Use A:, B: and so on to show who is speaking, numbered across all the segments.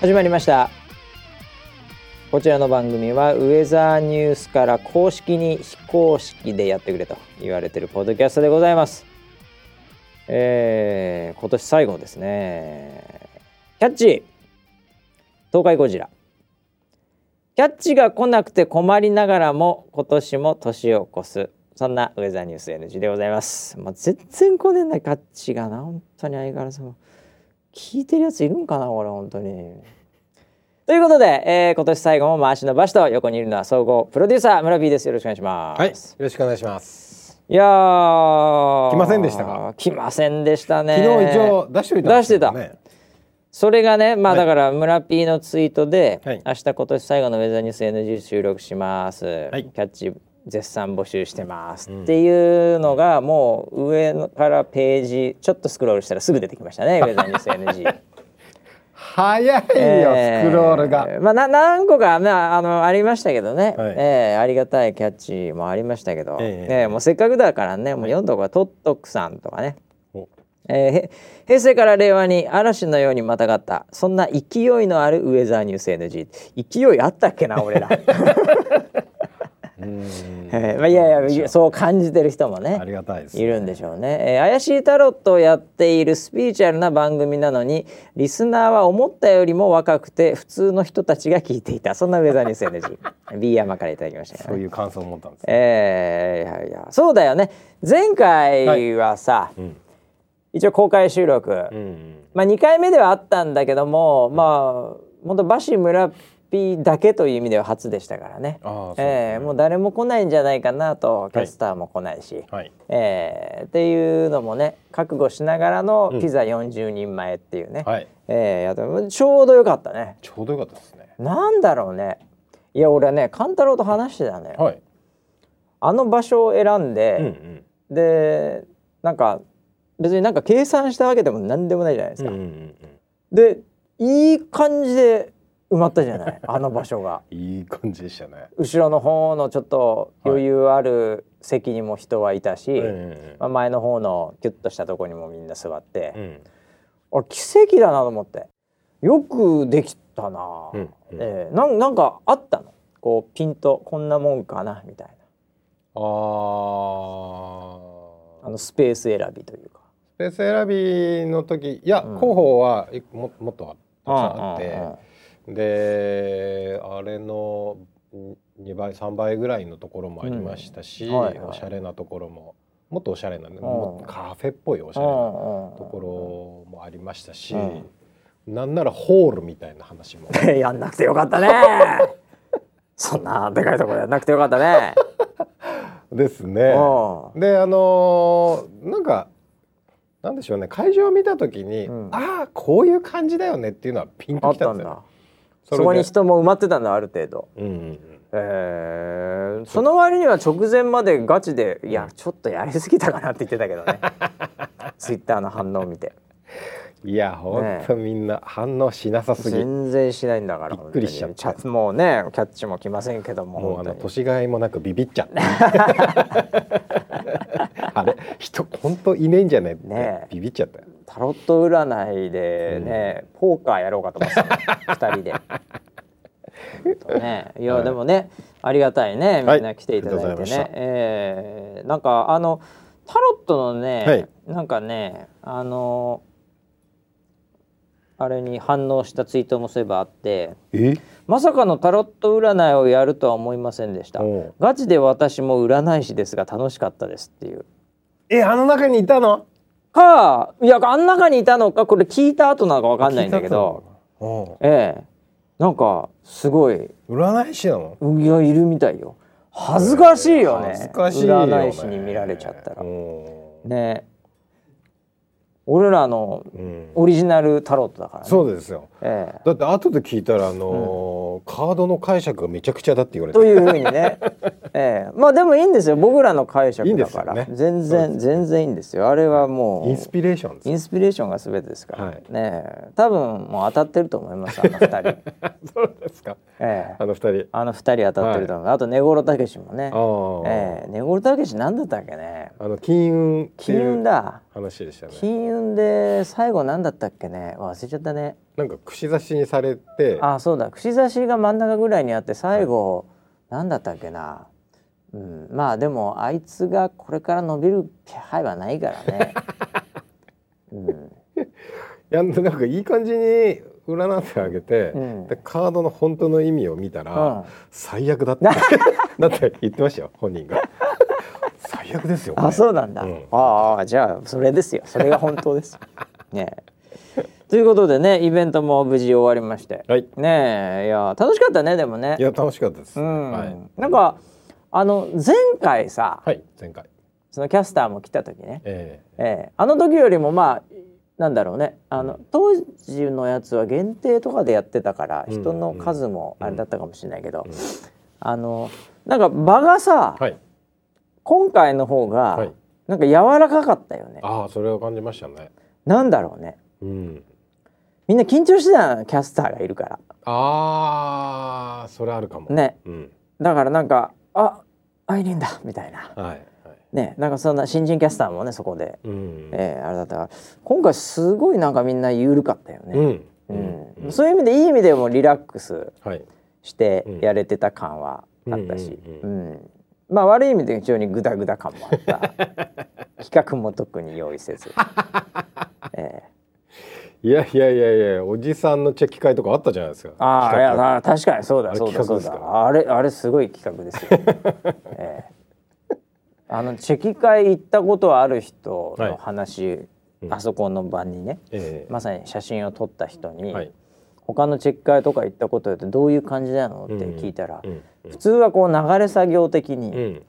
A: 始まりました。こちらの番組はウェザーニュースから公式に非公式でやってくれと言われているポッドキャストでございます。えー、今年最後ですね。キャッチ!東海ゴジラ。キャッチが来なくて困りながらも今年も年を越すそんなウェザーニュース NG でございます。もう全然来ねえんだキャッチが。な本当に相変わらず聞いてるやついるんかなこれ本当に。ということで、えー、今年最後も回しの場所と横にいるのは総合プロデューサー村 P です。よろしくお願いします。
B: はいよろしくお願いします。
A: いや来
B: ませんでしたか？
A: 来ませんでしたね。
B: 昨日一応出しといた、
A: ね、出してた。それがねまあだから村 P のツイートで、はい、明日今年最後のウェザーニュース NG 収録します、はい、キャッチ絶賛募集してます、うん、っていうのがもう上からページちょっとスクロールしたらすぐ出てきましたねウェザーニュース NG
B: 早いよ、えー、スクロールが。
A: まあ、な何個か、まあ、あのありましたけどね、はい、えー、ありがたいキャッチもありましたけど、えー、えー、もうせっかくだからねもう読んどこはトットックさんとかね。えー、平成から令和に嵐のようにまたがったそんな勢いのあるウェザーニュース NG 勢いあったっけな俺ら。えー、まあ、いやいやそう感じてる人もね
B: ありがたいです、
A: ね、いるんでしょうね、えー、怪しいタロットをやっているスピリチュアルな番組なのにリスナーは思ったよりも若くて普通の人たちが聞いていた。そんなウェザーニュース NG B 山からいただきました、ね、
B: そういう感想を持ったんです、ね、
A: えー、いやいやそうだよね。前回はさ、はいうん、一応公開収録、うんうん、まあ2回目ではあったんだけども、まあ本当バシ村ピだけという意味では初でしたからね。あね、えー、もう誰も来ないんじゃないかなとキャスターも来ないし、はい、えー、っていうのもね覚悟しながらのピザ40人前っていうね、うん、はい、えー、ちょうどよかったね。
B: ちょうどよかったですね。
A: なんだろうね。いや俺ね勘太郎と話してたね、はい、あの場所を選んで、うんうん、でなんか別になんか計算したわけでも何でもないじゃないですか。うんうんうん、でいい感じで埋まったじゃない？あの場所が。
B: いい感じでしたね。
A: 後ろの方のちょっと余裕ある席にも人はいたし、はい、まあ、前の方のキュッとしたとこにもみんな座って、うん、奇跡だなと思って。よくできたな、うんうん、えー、ななんかあったの？こうピンとこんなもんかなみたいな。ああのスペース選びというか。
B: スペース選びの時いや、候補はももっとたくさんあって、であれの2倍3倍ぐらいのところもありましたし、うん。はいはい、おしゃれなところももっとおしゃれな、ね、もカフェっぽいおしゃれなところもありましたし、うん、なんならホールみたいな話も。
A: やんなくてよかったね。そんなでかいところやんなくてよかったね。
B: ですね。であのー、なんかなんでしょうね。会場を見た時に、うん、ああこういう感じだよねっていうのはピンときたんですよ。
A: そこに人も埋まってたんだある程度。うんうんうん。えー、その割には直前までガチでいやちょっとやりすぎたかなって言ってたけどね。ツイッターの反応を見て。
B: いやほんとみんな反応しなさすぎ、
A: 全然しないんだから
B: びっくりしちゃった。
A: もうねキャッチも来ませんけども。
B: もうあの年がいもなくビビっちゃった。あれ人本当いねえんじゃねってねビビっちゃった
A: タロット占いでね、うん、ポーカーやろうかと思ってた2 人で。ね、いや、はい、でもねありがたいね。みんな来ていただいてね、はい、えー、なんかあのタロットのね、はい、なんかねあのあれに反応したツイートもそういえばあってまさかのタロット占いをやるとは思いませんでした。ガチで私も占い師ですが楽しかったですっていう。
B: えあの中にいたの？
A: かいやあん中にいたのかこれ聞いた後なのか分かんないんだけど。ええ。なんかすごい。
B: 占い師なの？
A: いやいるみたいよ。恥ずかしいよね、恥ずかしい占い師に見られちゃったら。ね俺らのオリジナルタロットだから、ね、
B: そうですよ、ええ、だって後で聞いたらあのーうん、カードの解釈がめちゃくちゃだって言われ
A: た。というふうにね、ええ、まあでもいいんですよ。僕らの解釈だから。ね、全然全然いいんですよ。あれはも
B: うインスピレーション
A: インスピレーションが全てですから、はい、ね多分もう当たってると思いますあの二人。
B: そうですか、ええ、あの二人。
A: あの二人当たってると思う、はい、あと根室たけしもね。ええ、根室たけし何だったっけね。
B: あの金運
A: 金運だ。
B: 話でしたね。
A: 金運春で最後何だったっけね？忘れちゃったね。
B: なんか串刺しにされて。
A: あそうだ。串刺しが真ん中ぐらいにあって最後、何だったっけな？うん、まあでもあいつがこれから伸びる気配はないからね。うん、
B: いやなんかいい感じに占ってあげて、
A: うん。
B: でカードの本当の意味を見たら、
A: うん。
B: 最悪だって。だって言ってましたよ本人が最悪ですよ
A: あそうなんだ。
B: うん。
A: ああじゃあそれですよ。それが本当です。ね。え。ということでねイベントも無事終わりまして、
B: はい。
A: ねえいや楽しかったねでもね。
B: い。や楽しかったです、
A: うん、
B: はい、
A: なんかあの前回さ、
B: はい、前回。
A: そのキャスターも来た時ね、
B: え
A: え。えあの時よりもまあなんだろうね。あの当時のやつは限定とかでやってたから
B: うん。
A: 人の数もあれだったかもしれないけど、
B: うん。
A: あのなんか場がさ、
B: ー、はい
A: 今回の方が、
B: はい。
A: なんか柔らかかったよね。
B: ああそれを感じましたね。
A: なんだろうね。
B: うん。
A: みんな緊張してたのキャスターがいるから。
B: ああそれあるかも。
A: ね。
B: うん。
A: だからなんかあアイリーンだみたいな。
B: はいはい。
A: ねなんかそんな新人キャスターもねそこで、
B: うん。
A: えーあれだったから。今回すごいなんかみんな緩かったよね、
B: うん。
A: うん。そういう意味でいい意味でもリラックス
B: はい。
A: してやれてた感はあったし、
B: う
A: うんまあ悪い意味で非常にグダグダ感もあった。企画も特に用意せず、え
B: いやいやいやいやおじさんのチェキ会とかあったじゃないですか。
A: ー、ああいやあ確かにそうだそうだそうだ。あれあれすごい企画ですよ、えーあのチェキ会行ったことある人の話、
B: うん。
A: あそこの場にね
B: ええ。
A: まさに写真を撮った人に、
B: はい
A: 他のチェキ会とか行ったことってどういう感じなの？って聞いたら、
B: うん。
A: 普通はこう流れ作業的に、
B: うん。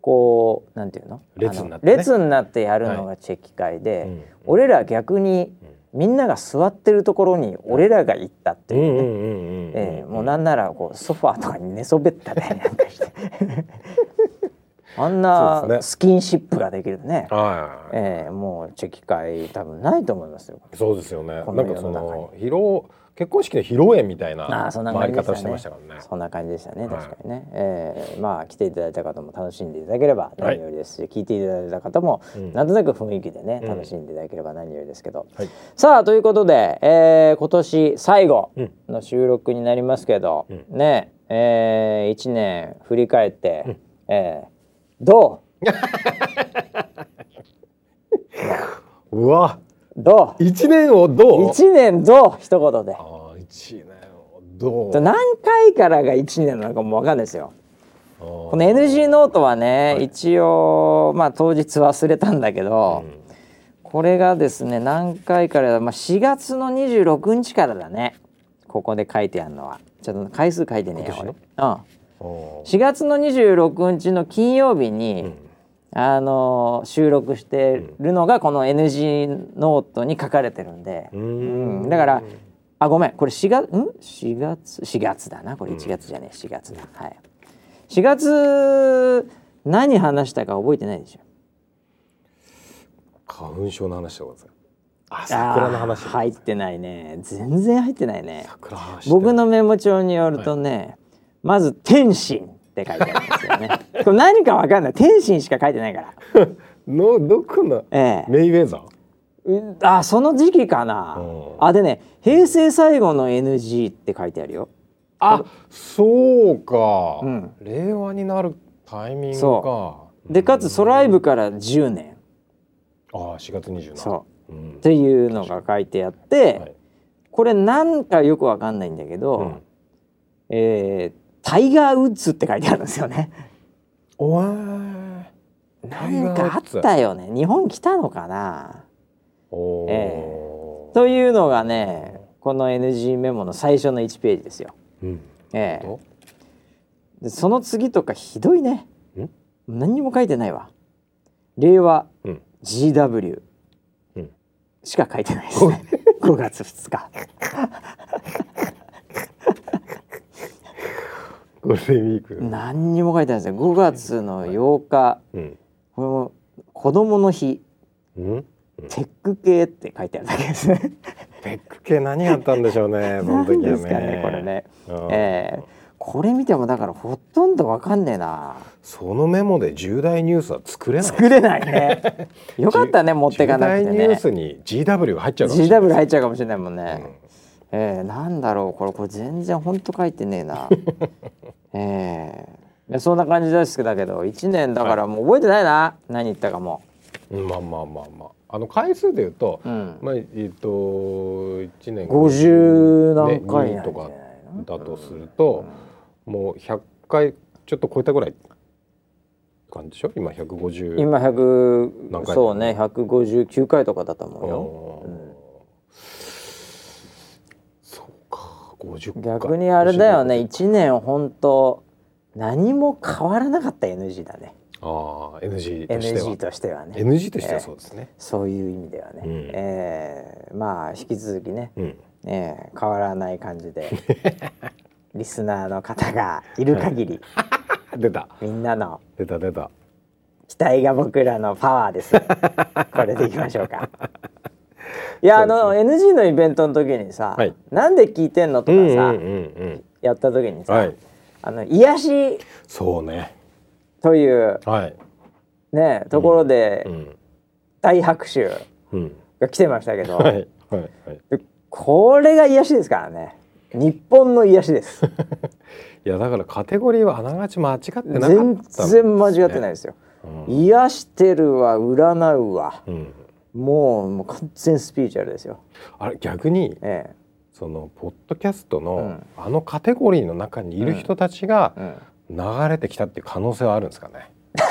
A: こうなんていうの？
B: 列になって
A: 列になってやるのがチェキ会で、
B: うん。
A: 俺ら逆にみんなが座ってるところに俺らが行ったっていうね、もうなんならこうソファーとかに寝そべったりなんかしてあんなスキンシップができるね、
B: はい。
A: ええもうチェキ会多分ないと思いますよ。
B: そうですよね。なんかそ
A: 世の
B: 結婚式の披露宴みたい
A: あ
B: な
A: あそんな
B: 回り方をしてましたからね。
A: そんな感じでしたね。
B: はい。
A: 確かにね、えーまあ来ていただいた方も楽しんでいただければ何よりですし、聞いていただいた方も
B: うん。
A: なんとなく雰囲気でね、
B: うん。
A: 楽しんでいただければ何よりですけど、
B: はい。
A: さあということで、えー今年最後
B: うん
A: の収録になりますけど、
B: うん。
A: ねえー、1年振り返って、
B: うん。
A: えーど
B: う？わ。
A: うどう？
B: 一年をどう
A: ？1年どう？一言で。
B: ああ一年をどう？
A: 何回からが1年なのかも分かんないですよ。
B: こ
A: この NG ノートはね、
B: はい。
A: 一応まあ当日忘れたんだけど、これがですね何回からまあ4月の26日からだね。ここで書いてあるのは。ちょっと回数書いてねえようん。
B: お
A: 4月の26日の金曜日に、
B: うん
A: あのー収録してるのがこの NG ノートに書かれてるんで、
B: う
A: うん。ん。だからあごめん。これ4月ん？4月4月だな。これ1月じゃねえ。4月だ。はい。4月何話したか覚えてないでしょ？
B: 花粉症の話とかです。かあ桜の話
A: 入ってないね。全然入ってないね。僕のメモ帳によるとね、まず天心って書いてあるんですよね。これ何かわかんない。天心しか書いてないから。
B: のどこの
A: ええ。
B: メイウェザー？
A: うあその時期かな。
B: うん。
A: あでね平成最後の NG って書いてあるよ。
B: あそうか、
A: うん。
B: 令和になるタイミングか。
A: そでかつソライブから10年。
B: ああ4月27日
A: そう。
B: うん。
A: っていうのが書いてあって、
B: はい。
A: これなんかよくわかんないんだけど、
B: うん。
A: えータイガー・ウッズって書いてあるんですよね。
B: おえ
A: なんかあったよね。日本来たのかな？
B: おー
A: えというのがね、この NG メモの最初の1ページですよ。
B: うん
A: ええその次とかひどいね。
B: ん？
A: 何にも書いてないわ。令和
B: うん
A: GW
B: うん
A: しか書いてないですね。5月2日。
B: ゴールデンウィーク。
A: 何にも書いてないですね。5月の8日、
B: うん。
A: この子供の日。
B: うん？
A: テック系って書いてあるだけですね。
B: テック系何やったんでしょうね その時はね。
A: 何ですかねこれね。
B: うん。
A: えーこれ見てもだからほとんどわかんねえな。
B: そのメモで重大ニュースは作れない。
A: 作れないね。よかったね持ってかなくて
B: 重大ニュー
A: ね
B: スに GW が入っちゃうかもしれない。
A: GW 入っちゃうかもしれないもんね、えー、なんだろうこれこれ全然ほんと書いてねえな。えー、そんな感じですだけど1年だからもう覚えてないな、何言ったかも。
B: うんまあまあまあまあ。あの回数で言うと、
A: うん。
B: まあえっ、と1年
A: 50何回
B: ね2
A: なんじゃない
B: とか
A: の
B: だとすると、もう100回ちょっと超えたぐらい感じでしょ？今150
A: 今100
B: 何回
A: そうね159回とかだと思うよ。
B: うんそうか50回
A: 逆にあれだよね。1年本当何も変わらなかった NG だね。
B: ああ NG としては。
A: NG としてはね。
B: NG としてはそうですね、
A: そういう意味ではね、
B: うん。
A: えーまあ引き続きね、
B: うん。
A: えー変わらない感じで。リスナーの方がいる限り、
B: 出た。
A: みんなの。
B: 出た出た。
A: 期待が僕らのパワーです。これでいきましょうか いや、あの NG のイベントの時にさ、
B: はい。
A: なんで聞いてんのとかさ、
B: うんうんうんうん。
A: やった時にさ、
B: はい。
A: あの癒し
B: そうね。
A: という
B: はい。
A: ねところで
B: うん。
A: 大拍手
B: うん。
A: が来てましたけど、
B: はい。はい。はい。
A: でこれが癒しですからね。日本の癒しです。
B: いやだからカテゴリーはあながち間違ってなかった
A: 全然間違ってないですよ、
B: うん。
A: 癒してるわ占うわ。
B: うん
A: もうもう完全スピリチュアルですよ。
B: あれ逆に
A: え
B: そのポッドキャストの、
A: うん。
B: あのカテゴリーの中にいる人たちが
A: え、うん、
B: 流れてきたっていう可能性はあるんですかね？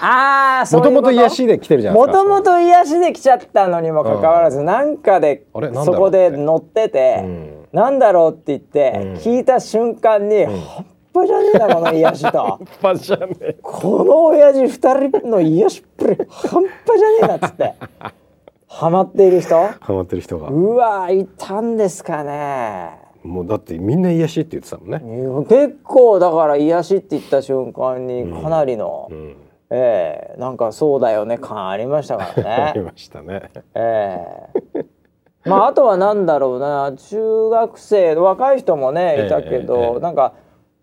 A: ああ
B: もと？もと癒しで来てるじゃないですか。
A: もともと癒しで来ちゃったのにもかかわらず、なん
B: なんだろう
A: そこで乗ってて、
B: うん。
A: なんだろうって言って、
B: うん。
A: 聞いた瞬間に、半端じゃねえなこの癒しと
B: パじゃねえ。
A: この親父二人の癒しっぷり半端じゃねえなっつってハマっている人？
B: ハマってる人が。
A: うわいたんですかね
B: もうだってみんな癒しって言ってたもんね。
A: 結構だから癒しって言った瞬間にかなりの、
B: うん。
A: ええなんかそうだよね感ありましたからね。
B: ありましたね。
A: ええまああとはなんだろうな中学生若い人もねいたけど、
B: ええええ
A: なんか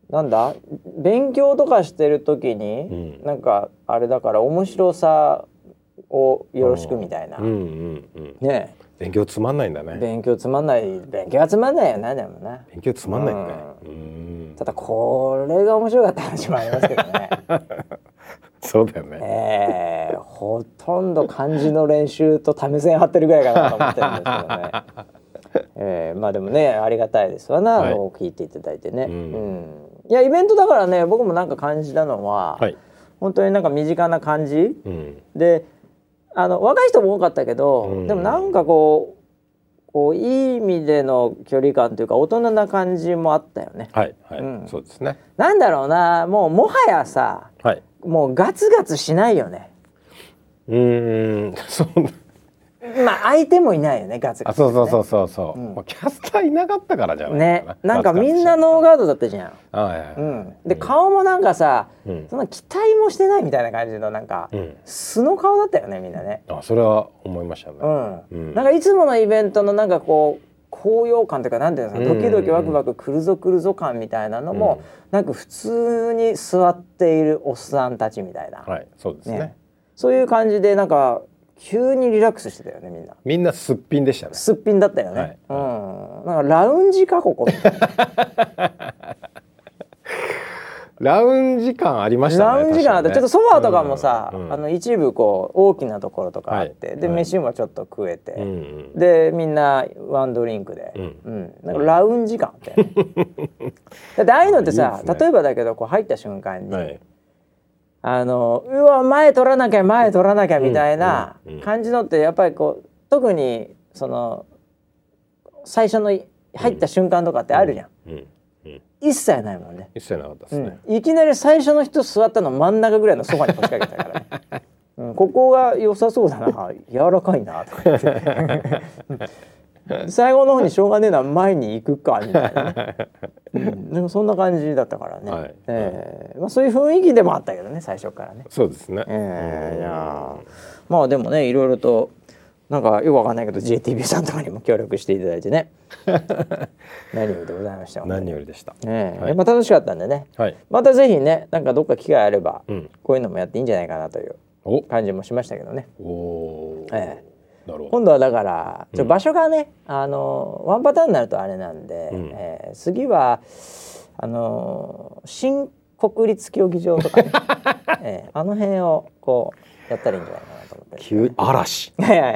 A: なんだ？勉強とかしてる時に、
B: うん
A: なんかあれだから面白さをよろしくみたいな、
B: うんうんうん。
A: ね
B: 勉強つまんないんだね。
A: 勉強つまんない勉強はつまんないよねでもね
B: 勉強つまんないんだね。うん。
A: ただこれが面白かった話もありますけどね
B: そうだよね。
A: ええほとんど漢字の練習と為線張ってるぐらいかなと思ってるんですけどね。ええまあでもねありがたいですわな、
B: はい
A: 聞いていただいてね。
B: う
A: うんん、いやイベントだからね僕もなんか感じたのは、
B: はい。
A: 本当になんか身近な感じ
B: うん。
A: であの若い人も多かったけど、
B: うん
A: でもなんかこうこういい意味での距離感というか大人な感じもあったよね。
B: はいはい、
A: うん
B: そうですね。
A: なんだろうなもうもはやさ
B: はい。
A: もうガツガツしないよね。
B: うーん。そう。
A: まあ相手もいないよねガツガ
B: あ、
A: ツ、
B: そうそうそうそうそう。
A: うん
B: まあキャスターいなかったからじゃない
A: ね
B: かな。
A: なんかみんなノーガードだったじゃん。
B: はいはいはい。
A: うん、で顔もなんかさ、
B: うん
A: そんな期待もしてないみたいな感じのなんか、
B: うん。
A: 素の顔だったよねみんなね。
B: あ、それは思いましたね。
A: うん、
B: うん
A: なんかいつものイベントのなんかこう高揚感というかなんていうんですか、
B: うん
A: ドキドキワクワク来るぞ来るぞ感みたいなのも、なんか普通に座っているおっさんたちみたいな、
B: はい、そうですね。
A: ねそういう感じでなんか急にリラックスしてたよねみんな。
B: みんなすっぴんでしたね。
A: すっぴんだったよね。
B: はい
A: うん、なんかラウンジかここみたいな。
B: ラウンジ感ありましたね。
A: ラウンジ感あって、
B: ね
A: ちょっとソファーとかもさ、
B: うんうん
A: あの一部こう大きなところとかあって、で、
B: はいはい
A: 飯もちょっと食えて、
B: うんうん
A: でみんなワンドリンクで、
B: うん
A: なんかラウンジ感あって、だってああいうのってさ
B: ね
A: 例えばだけどこう入った瞬間に、
B: はい。
A: あのうわ前取らなきゃ前取らなきゃみたいな感じのってやっぱりこう特にその最初の入った瞬間とかってあるじゃん。一切ないもんね。
B: 一切なかったですね。
A: うん、いきなり最初の人座ったの真ん中ぐらいのソファに腰掛けたからね、うん、ここが良さそうだな。柔らかいな。とか言って最後の方にしょうがねえな前に行くかみたいなね、うん、でもそんな感じだったからね、
B: はい
A: えーまあ、そういう雰囲気でもあったけどね最初からね。
B: そうですね。
A: えーいやーまあでもねいろいろとなんかよくわかんないけど JTB さんとかにも協力していただいてね 何よりでございました
B: 何よりでした。
A: ねえ、
B: はい
A: やっぱ楽しかったんでね
B: はい。
A: またぜひねなんかどっか機会あれば、
B: うん。
A: こういうのもやっていいんじゃないかなという
B: お。
A: 感じもしましたけどね
B: おおー。
A: え
B: なるほど。
A: 今度はだからちょ
B: うん
A: 場所がね、あのワンパターンになるとあれなんで、
B: うん
A: えー次はあの新国立競技場とかね、えーあの辺をこうやったらいいんじゃないかなと思って
B: 急嵐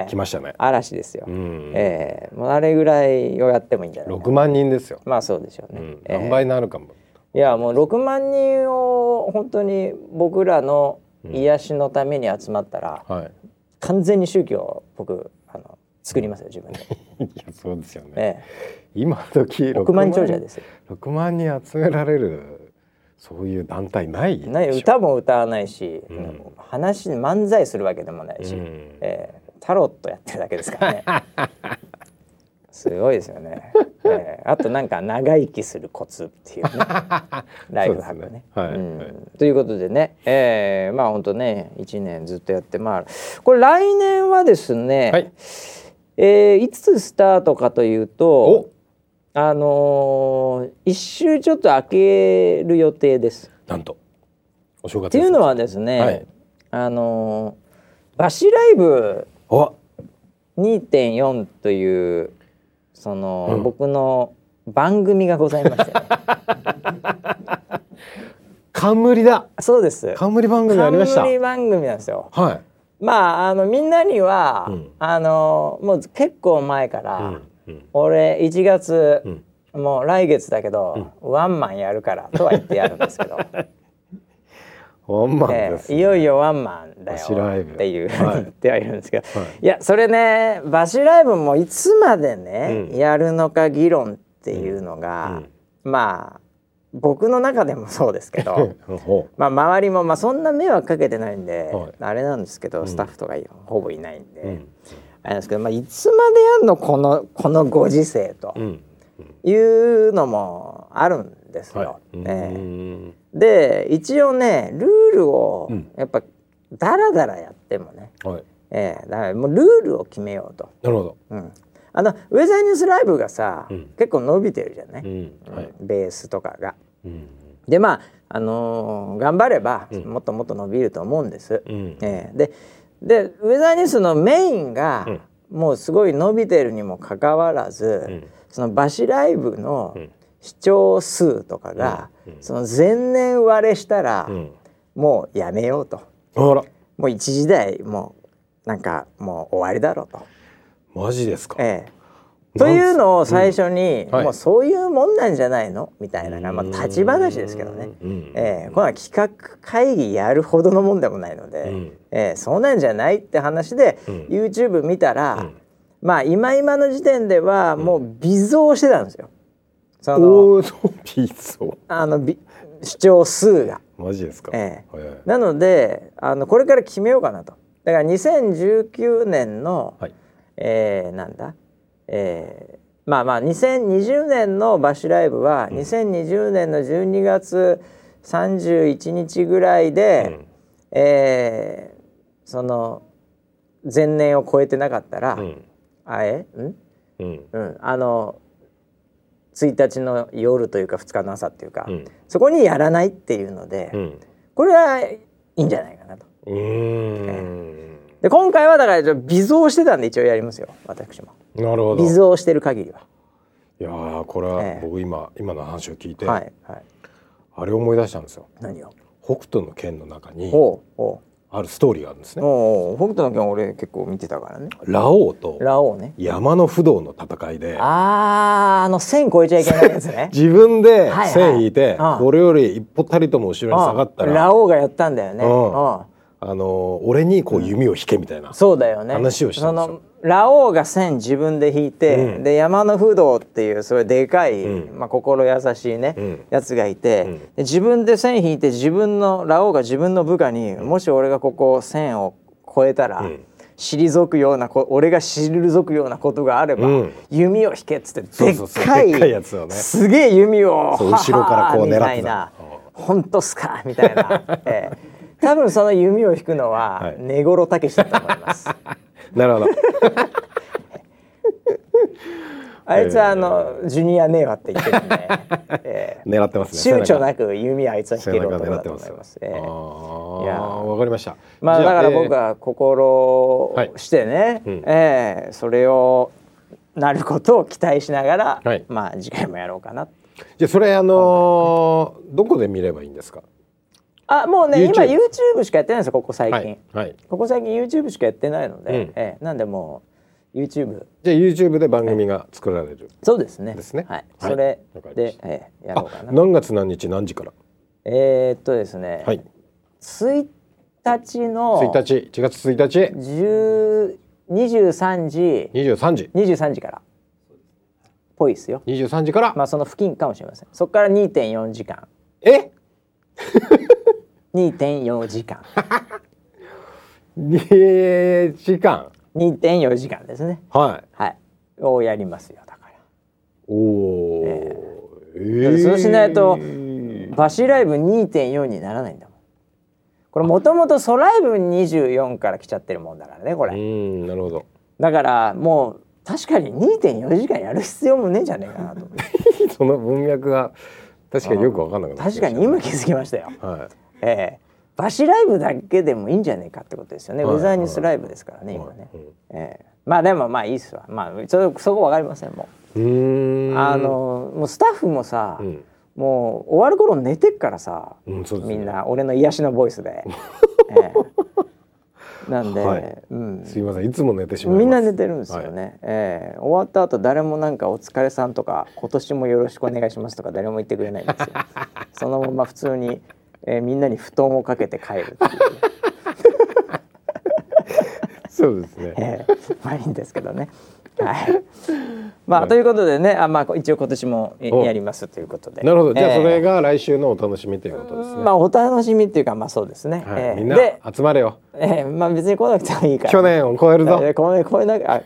B: 来ましたね。
A: 嵐ですよ、
B: うん。
A: えーもうあれぐらいをやってもいいんじゃないか
B: 六万人ですよ。
A: まあそうでしょうね、
B: うん。
A: えー
B: 何倍になるかも。
A: いやもう6万人を本当に僕らの癒しのために集まったら、
B: はい。
A: 完全に宗教を僕あの作りますよ自分で、
B: いやそうですよね。
A: え
B: 今時
A: え、億万長者ですよ。
B: 六万人集められるそういう団体ない。
A: ない歌も歌わないし、
B: うん。
A: 話漫才するわけでもないし、
B: うん。
A: ええタロットやってるだけですからね すごいですよね、ええあとなんか長生きするコツっていうね ライフハックね。
B: そうですねはい
A: うん
B: はい
A: ということでね、ええまあ本当ね1年ずっとやってまあこれ来年はですね、
B: はい。
A: えーいつスタートかというと
B: お。
A: あのー一周ちょっと開ける予定です。
B: なんと。お正月。
A: っていうのはですね、
B: はい
A: あのーバシライブ
B: お。
A: 2.4というその、
B: うん
A: 僕の番組がございまして、ね、
B: 冠だ。
A: そうです
B: 冠番組ありました。
A: 冠番組なんですよ。
B: はい。
A: まああのみんなには、
B: うん
A: あのもう結構前から、
B: うんうん
A: 俺1月、
B: うん
A: もう来月だけど、ワンマンやるからとは言ってやるんですけど、
B: ワンマン
A: え
B: です、
A: えいよいよワンマンだ
B: バシライブ。
A: よっていう、
B: はい。
A: 言ってはいるんですけど、
B: はい。
A: い、やそれねバシライブもいつまでね、
B: うん。
A: やるのか議論っていうのが、まあ僕の中でもそうですけど。
B: ほ
A: まあ周りもまあそんな迷惑かけてないんで、
B: はい。
A: あれなんですけど、
B: ん。
A: スタッフとかほぼいないんで、
B: う。うん。
A: あれなんですけど、まあ、いつまでやんのこのこのご時世と
B: うん。
A: いうのもあるんですよ。
B: はい。
A: ええ。
B: うん
A: で一応ねルールを
B: うん
A: やっぱダラダラやってもね、
B: はい。
A: ええだからもうルールを決めようと。
B: なるほど。
A: うん、あのウェザーニュースライブがさ、
B: うん
A: 結構伸びてるじゃない、
B: うん。はい。
A: うんベースとかが。
B: うん。
A: でまあ、あのー頑張れば
B: うん
A: もっともっと伸びると思うんです。
B: うん。
A: ええででウェザーニュースのメインが、
B: うん
A: もうすごい伸びてるにもかかわらず、
B: うん
A: そのバシライブの
B: うん
A: 視聴数とかが、その前年割れしたら、
B: うん。
A: もうやめようと。もう一時代もうなんかもう終わりだろうと。
B: マジですか？
A: ええというのを最初に、
B: うんはい
A: もうそういうもんなんじゃないの？みたいな、まあ、立ち話ですけどね。
B: うん。
A: ええこれは企画会議やるほどのもんでもないので、
B: うん
A: ええそうなんじゃないって話で、
B: うん
A: YouTube 見たら、
B: うん
A: まあ今今の時点ではもう微増してたんですよ。その
B: おお、そうピースを。
A: あのび視聴数が。
B: マジですか？
A: ええ
B: はい
A: なのであのこれから決めようかなと。だから2019年の、
B: はい。
A: えーなんだ、えーまあまあ2020年のバシライブは、2020年の12月31日ぐらいで、えーその前年を超えてなかったら、
B: うん。
A: あえ？ん？
B: うん。
A: うんあの1日の夜というか2日の朝っていうか、
B: うん。
A: そこにやらないっていうので、
B: うん。
A: これはいいんじゃないかなと。で今回はだから微増してたんで一応やりますよ私も。
B: なるほど。
A: 微増してる限りは。
B: いやーこれは
A: ええ
B: 僕今今の話を聞いて、
A: はいはい。
B: あれを思い出したんですよ。
A: 何を？
B: 北斗の拳の中に
A: おうおう
B: あるストーリーがあるんですね。
A: 北斗の拳俺結構見てたからね。
B: ラオウと
A: ラオウね。
B: 山の不動の戦いで
A: あーあの線越えちゃいけないやつね。
B: 自分で
A: はい
B: 線引いて、
A: うん
B: これより一歩たりとも後ろに下がった
A: うん
B: ら、
A: ラオウがやったんだよね。
B: うん
A: うん
B: あの俺にこう弓を引けみたいな。
A: そうだよね。
B: 話をしたんですよ。
A: そのラオウが線自分で引いて、
B: うん。
A: で山の不動っていうすごいでかい、
B: うん。
A: まあ心優しいね、
B: うん。
A: やつがいて、自分で線引いて自分のラオウが自分の部下に、もし俺がここ線を越えたら、
B: うん。
A: 退くようなこ俺が退くようなことがあれば、
B: うん。
A: 弓を引けっつってでっかい
B: やつをね。
A: すげえ弓を
B: 後ろからこう狙ってた。
A: みたいな。本当っすか？みたいな、ええ多分その弓を引くのは
B: はい。
A: 根頃武史だと思います。
B: なるほど。
A: あいつはあの、ジュニアネーワって言ってるんで、えー
B: 狙ってますね。
A: 躊躇なく弓あいつは引け
B: 背
A: る男だと思います。す。え
B: あ
A: ー
B: あ
A: いや。
B: わかりました。
A: まあだから僕
B: え
A: は心
B: はい。
A: してね、
B: うん。
A: えーそれをなることを期待しながら、
B: はい。
A: まあ次回もやろうかな。
B: ーじゃあそれあのーどこで見ればいいんですか？
A: あもうね
B: YouTube
A: 今 YouTube しかやってないんですよここ最近、
B: はいはい。
A: ここ最近 YouTube しかやってないので、
B: うん。
A: えーなんでもう YouTube
B: じゃあ YouTube で番組が作られる。
A: そうですね。
B: ですね。
A: はい、
B: はい。
A: それで
B: し、
A: えーやろうか
B: あ
A: な
B: 何月何日何時から？
A: えーっとですね、
B: はい。
A: 1日の
B: 1日1月1日
A: 10 23時。
B: 23時。
A: 23時から。ぽいですよ。
B: 23時から、
A: まあその付近かもしれません。そこから2.4時間。
B: え？
A: 2.4時間。
B: 2時間
A: ？2.4時間ですね。
B: はい。
A: はい。をやりますよだから。
B: おお、
A: え
B: えー
A: そうしないとバシライブ2.4にならないんだもん。これもともとソライブ24から来ちゃってるもんだからねこ
B: う
A: れ
B: んなるほど。
A: だからもう確かに2.4時間やる必要もねえんじゃねえかなと
B: その文脈が確かによく分かんなくなって
A: 確かに今気づきましたよ。
B: は
A: ええ。バシライブだけでもいいんじゃねえかってことですよね、
B: はい
A: ウェザーニュースライブですからね、
B: い
A: 今ね、
B: うん
A: ええ。まあでもまあいいっすわ。まあそそこわかりませんも
B: う。ー
A: う、
B: ん。
A: あのもうスタッフもさ、
B: うん。
A: もう終わる頃寝てっからさ、
B: うんね。
A: みんな俺の癒しのボイスで、ええ。なんで、
B: はい。
A: うん、
B: すいません。いつも寝てしまいます。
A: みんな寝てるんですよね、ええ。終わった後誰もなんか「お疲れさん」とか「今年もよろしくお願いします」とか誰も言ってくれないんですよ。そのまま普通に、えーみんなに布団をかけて帰るっていう、
B: そうですね。
A: えーまあいいんですけどね。はい。まあということでねあまあ一応今年もやりますということで。
B: なるほど。じゃあそれ
A: が、
B: が来週のお楽しみということですね、
A: まあお楽しみっていうかまあそうですね、
B: はい。
A: えー。
B: みんな
A: で、
B: 集まれよ。
A: えーまあ別に来なくてもいいから。
B: 去年を超えるぞ。
A: えーこれこれなあ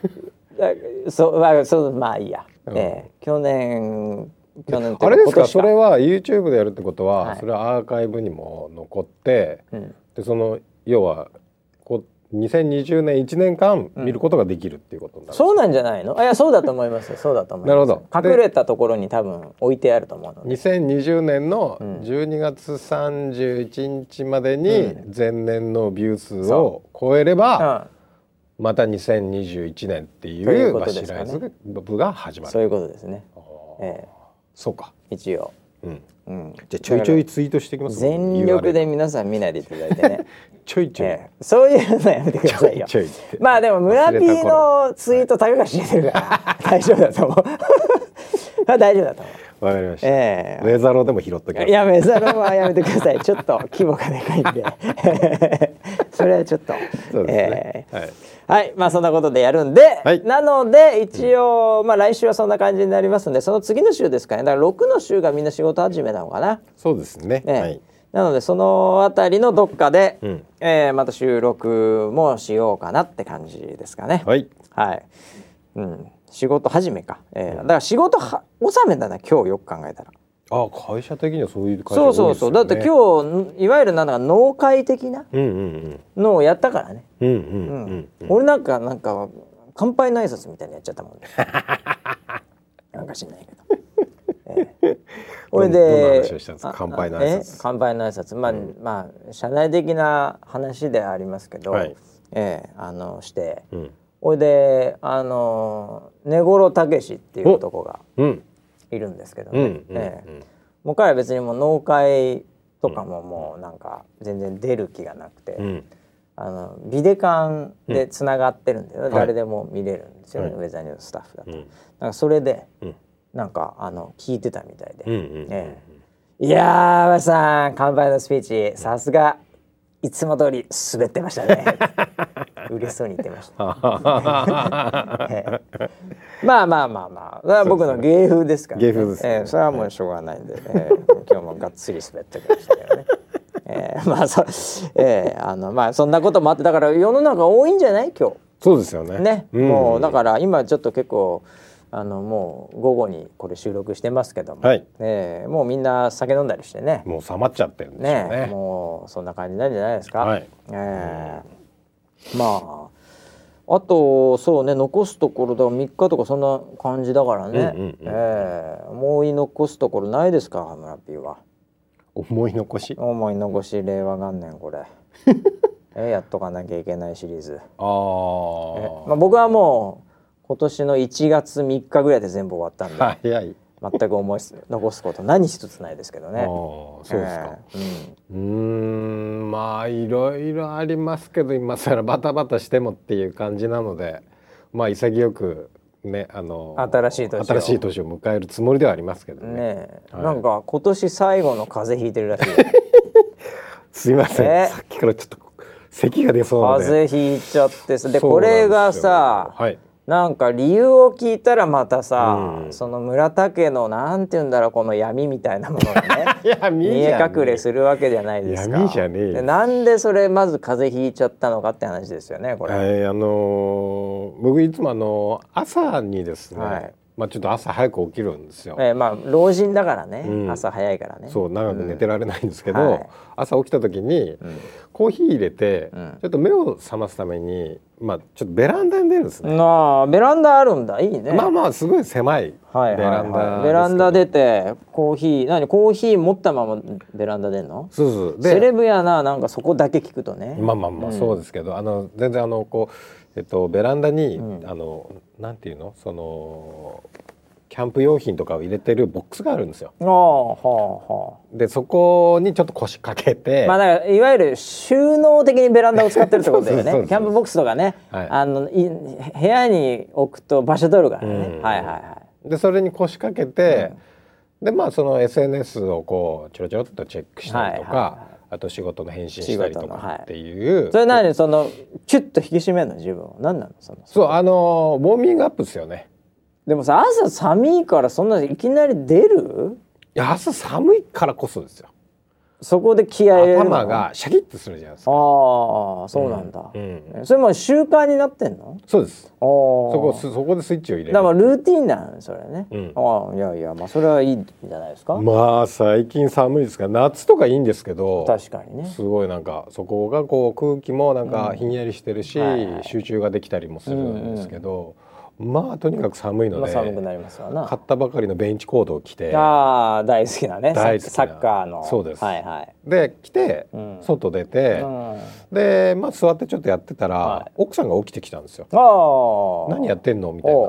A: あそうまあそうまあいいや、
B: うん。
A: えー去年去年と
B: あれですか？それは YouTube でやるってことは、
A: はい。
B: それはアーカイブにも残って
A: うん。
B: でその要はこう2020年1年間見ることができるっていうことになる、
A: そうなんじゃないの？あいやそうだと思いますよ。そうだと思います。
B: なるほど。で
A: 隠れたところに多分置いてあると思うので。
B: 2020年の
A: うん。
B: 12月31日までに
A: う
B: 前年のビュー数
A: そ
B: を超えれば、
A: うん。
B: また2021年ってい
A: う
B: うバシライズ部が始まる。
A: そういうことですね。
B: あー。
A: え
B: そうか、
A: え一応、
B: うん、
A: うん、
B: じゃあちょいちょいツイートしていきます
A: 全力で皆さん見ないでいただいてね、
B: ちょいちょい、
A: ええ。そういうのやめてくださいよ。まあでも村 P
B: 頃。
A: のツイート高が知れてるから大丈夫だと思う。まあ大丈夫だと思う。
B: わかりました、
A: ええ。
B: ウェザロでも拾っときます。
A: やめざるはやめてください。ちょっと規模がでかいんで。それはちょっと。
B: そうですね、はい
A: え。ーはいまあそんなことでやるんで、
B: はい。
A: なので一応、まあ来週はそんな感じになりますんでその次の週ですかね。だから6の週がみんな仕事始めなのかな、
B: そうですね、
A: ええ。
B: はい。
A: なのでそのあたりのどっかで、
B: うん。
A: えーまた収録もしようかなって感じですかね。
B: はい。
A: はい、うん、仕事始めか、えーだから仕事は納めだな今日よく考えたら
B: あ会社的にはそういう会社
A: そうそうそう、だって今日いわゆるなんだか農会的なのをやったからね、
B: うんうんう
A: うん
B: んうん。
A: 俺なんかなんか乾杯の挨拶みたいなのやっちゃったもんね。なんか知んないけど、ええ。ほい
B: どんな
A: で
B: 乾杯の挨拶。
A: え？乾杯の挨拶。まあ、まあ社内的な話ではありますけど、
B: はい。
A: ええあのして。
B: うん。
A: ほいであの根頃武史っていう男が
B: うん
A: いるんですけどね、
B: うんうん
A: ええ。もう彼は別にもう農会とかももうなんか全然出る気がなくて、
B: うん。
A: あのビデカンでつながってるんで、
B: はい
A: 誰でも見れるんですよね、
B: はい。
A: ウェザーニューススタッフだと。
B: うん。
A: なんかそれで
B: うん。
A: なんかあの聞いてたみたいで、いやー和さん乾杯のスピーチさすがいつも通り滑ってましたね 嬉しそうに言ってました、ええ。まあまあまあまあ。それは僕の芸風ですから、
B: 芸風ですね。
A: ええ。それはもうしょうがないんで、ええ。今日もがっつり滑ってきましたけどね。ええ。まあそええ。あのまあそんなこともあってだから世の中多いんじゃない？今日。
B: そうですよね。
A: ね、
B: ん。
A: もうだから今ちょっと結構あのもう午後にこれ収録してますけども、
B: はい。
A: ええ。もうみんな酒飲んだりしてね。
B: もう冷まっちゃってるんでし
A: ね。
B: ね。
A: もうそんな感じなんじゃないですか？
B: はい。
A: ええまああとそうね残すところだ3日とかそんな感じだからね、思い残すところないですか村 P は。
B: 思い残し？
A: 思い残し令和元年これ。えやっとかなきゃいけないシリーズ。
B: あ
A: え
B: あ、
A: まあ、僕はもう今年の1月3日ぐらいで全部終わったんで、
B: 早い
A: 全く思いす残すこと何一つないですけどね。
B: ああそうですか、
A: ええ。うん。
B: んまあいろいろありますけど今更バタバタしてもっていう感じなのでまあ潔くねあの
A: 新しい年を。
B: 新しい年を迎えるつもりではありますけどね。
A: ねえ、
B: はい。
A: なんか今年最後の風邪ひいてるらしいよ。
B: すいません、
A: え
B: さっきからちょっと咳が出そうなので。
A: 風邪ひいちゃってさ。でこれがさ
B: はい
A: なんか理由を聞いたらまたさ、
B: うん
A: その村田家のなんて言うんだろうこの闇みたいなものがね
B: 見
A: 見え隠れするわけじゃないですか。
B: 闇じゃねえよ
A: でなんでそれまず風邪ひいちゃったのかって話ですよねこれ。
B: はい、あのー僕いつもあの朝にですね、
A: はい
B: まあちょっと朝早く起きるんですよ。
A: えーまあ老人だからね、
B: うん。
A: 朝早いからね。
B: そう長く寝てられないんですけど、
A: うん。はい。
B: 朝起きた時に、
A: うん。
B: コーヒー入れて、
A: うん。
B: ちょっと目を覚ますためにまあちょっとベランダに出るんですね。
A: なあベランダあるんだ。いいね。
B: まあまあすごい狭い
A: はい
B: ベランダ
A: ベランダ出てコーヒー何？コーヒー持ったままベランダ出んの？
B: そうそう
A: セレ
B: で
A: ブやななんかそこだけ聞くとね。
B: まあまあまあ
A: うん。
B: そうですけど、あの全然あのこうえっとベランダに、
A: うん。
B: あのなんていうの？そのキャンプ用品とかを入れてるボックスがあるんですよ。
A: ああはあは
B: でそこにちょっと腰掛けて、
A: あ。まあだからいわゆる収納的にベランダを使ってるってことだよね。キャンプボックスとかね、
B: はい
A: あのい部屋に置くと場所取るからね。
B: うん
A: はいはいはい。
B: でそれに腰掛けて、でまあその SNS をこうちょろちょろっとチェックしたりとか、
A: はいはいはい
B: あと仕事の返信したりとかっていう、
A: それ何？そのキュッと引き締めるの？自分を。何なの？その
B: そうあのウォーミングアップですよね。
A: でもさ朝寒いからそんないきなり出る？
B: いや朝寒いからこそですよ
A: そこで気合い入れるの？
B: 頭がシャキッとするじゃないですか、
A: ああそうなんだ、
B: うん
A: それも習慣になってんの？
B: そうです。そこそこでスイッチを入れる。
A: だからルーティンなんそれね、
B: うん。
A: ああいやいやまあそれはいいんじゃないですか、
B: まあ最近寒いですから夏とかいいんですけど
A: 確かにね。
B: すごいなんかそこがこう空気もなんかひんやりしてるし、
A: はいはい
B: 集中ができたりもするんですけど、まあとにかく寒いの
A: まあ
B: で、
A: 寒くなりますわな。
B: 買ったばかりのベンチコートを着て
A: ああ大好きなねサッカーの。
B: そうです。
A: はいはい、
B: で来て、
A: うん。
B: 外出てでまあ座ってちょっとやってたら、
A: はい。
B: 奥さんが起きてきたんですよ。
A: あ
B: 何やってんのみたいな。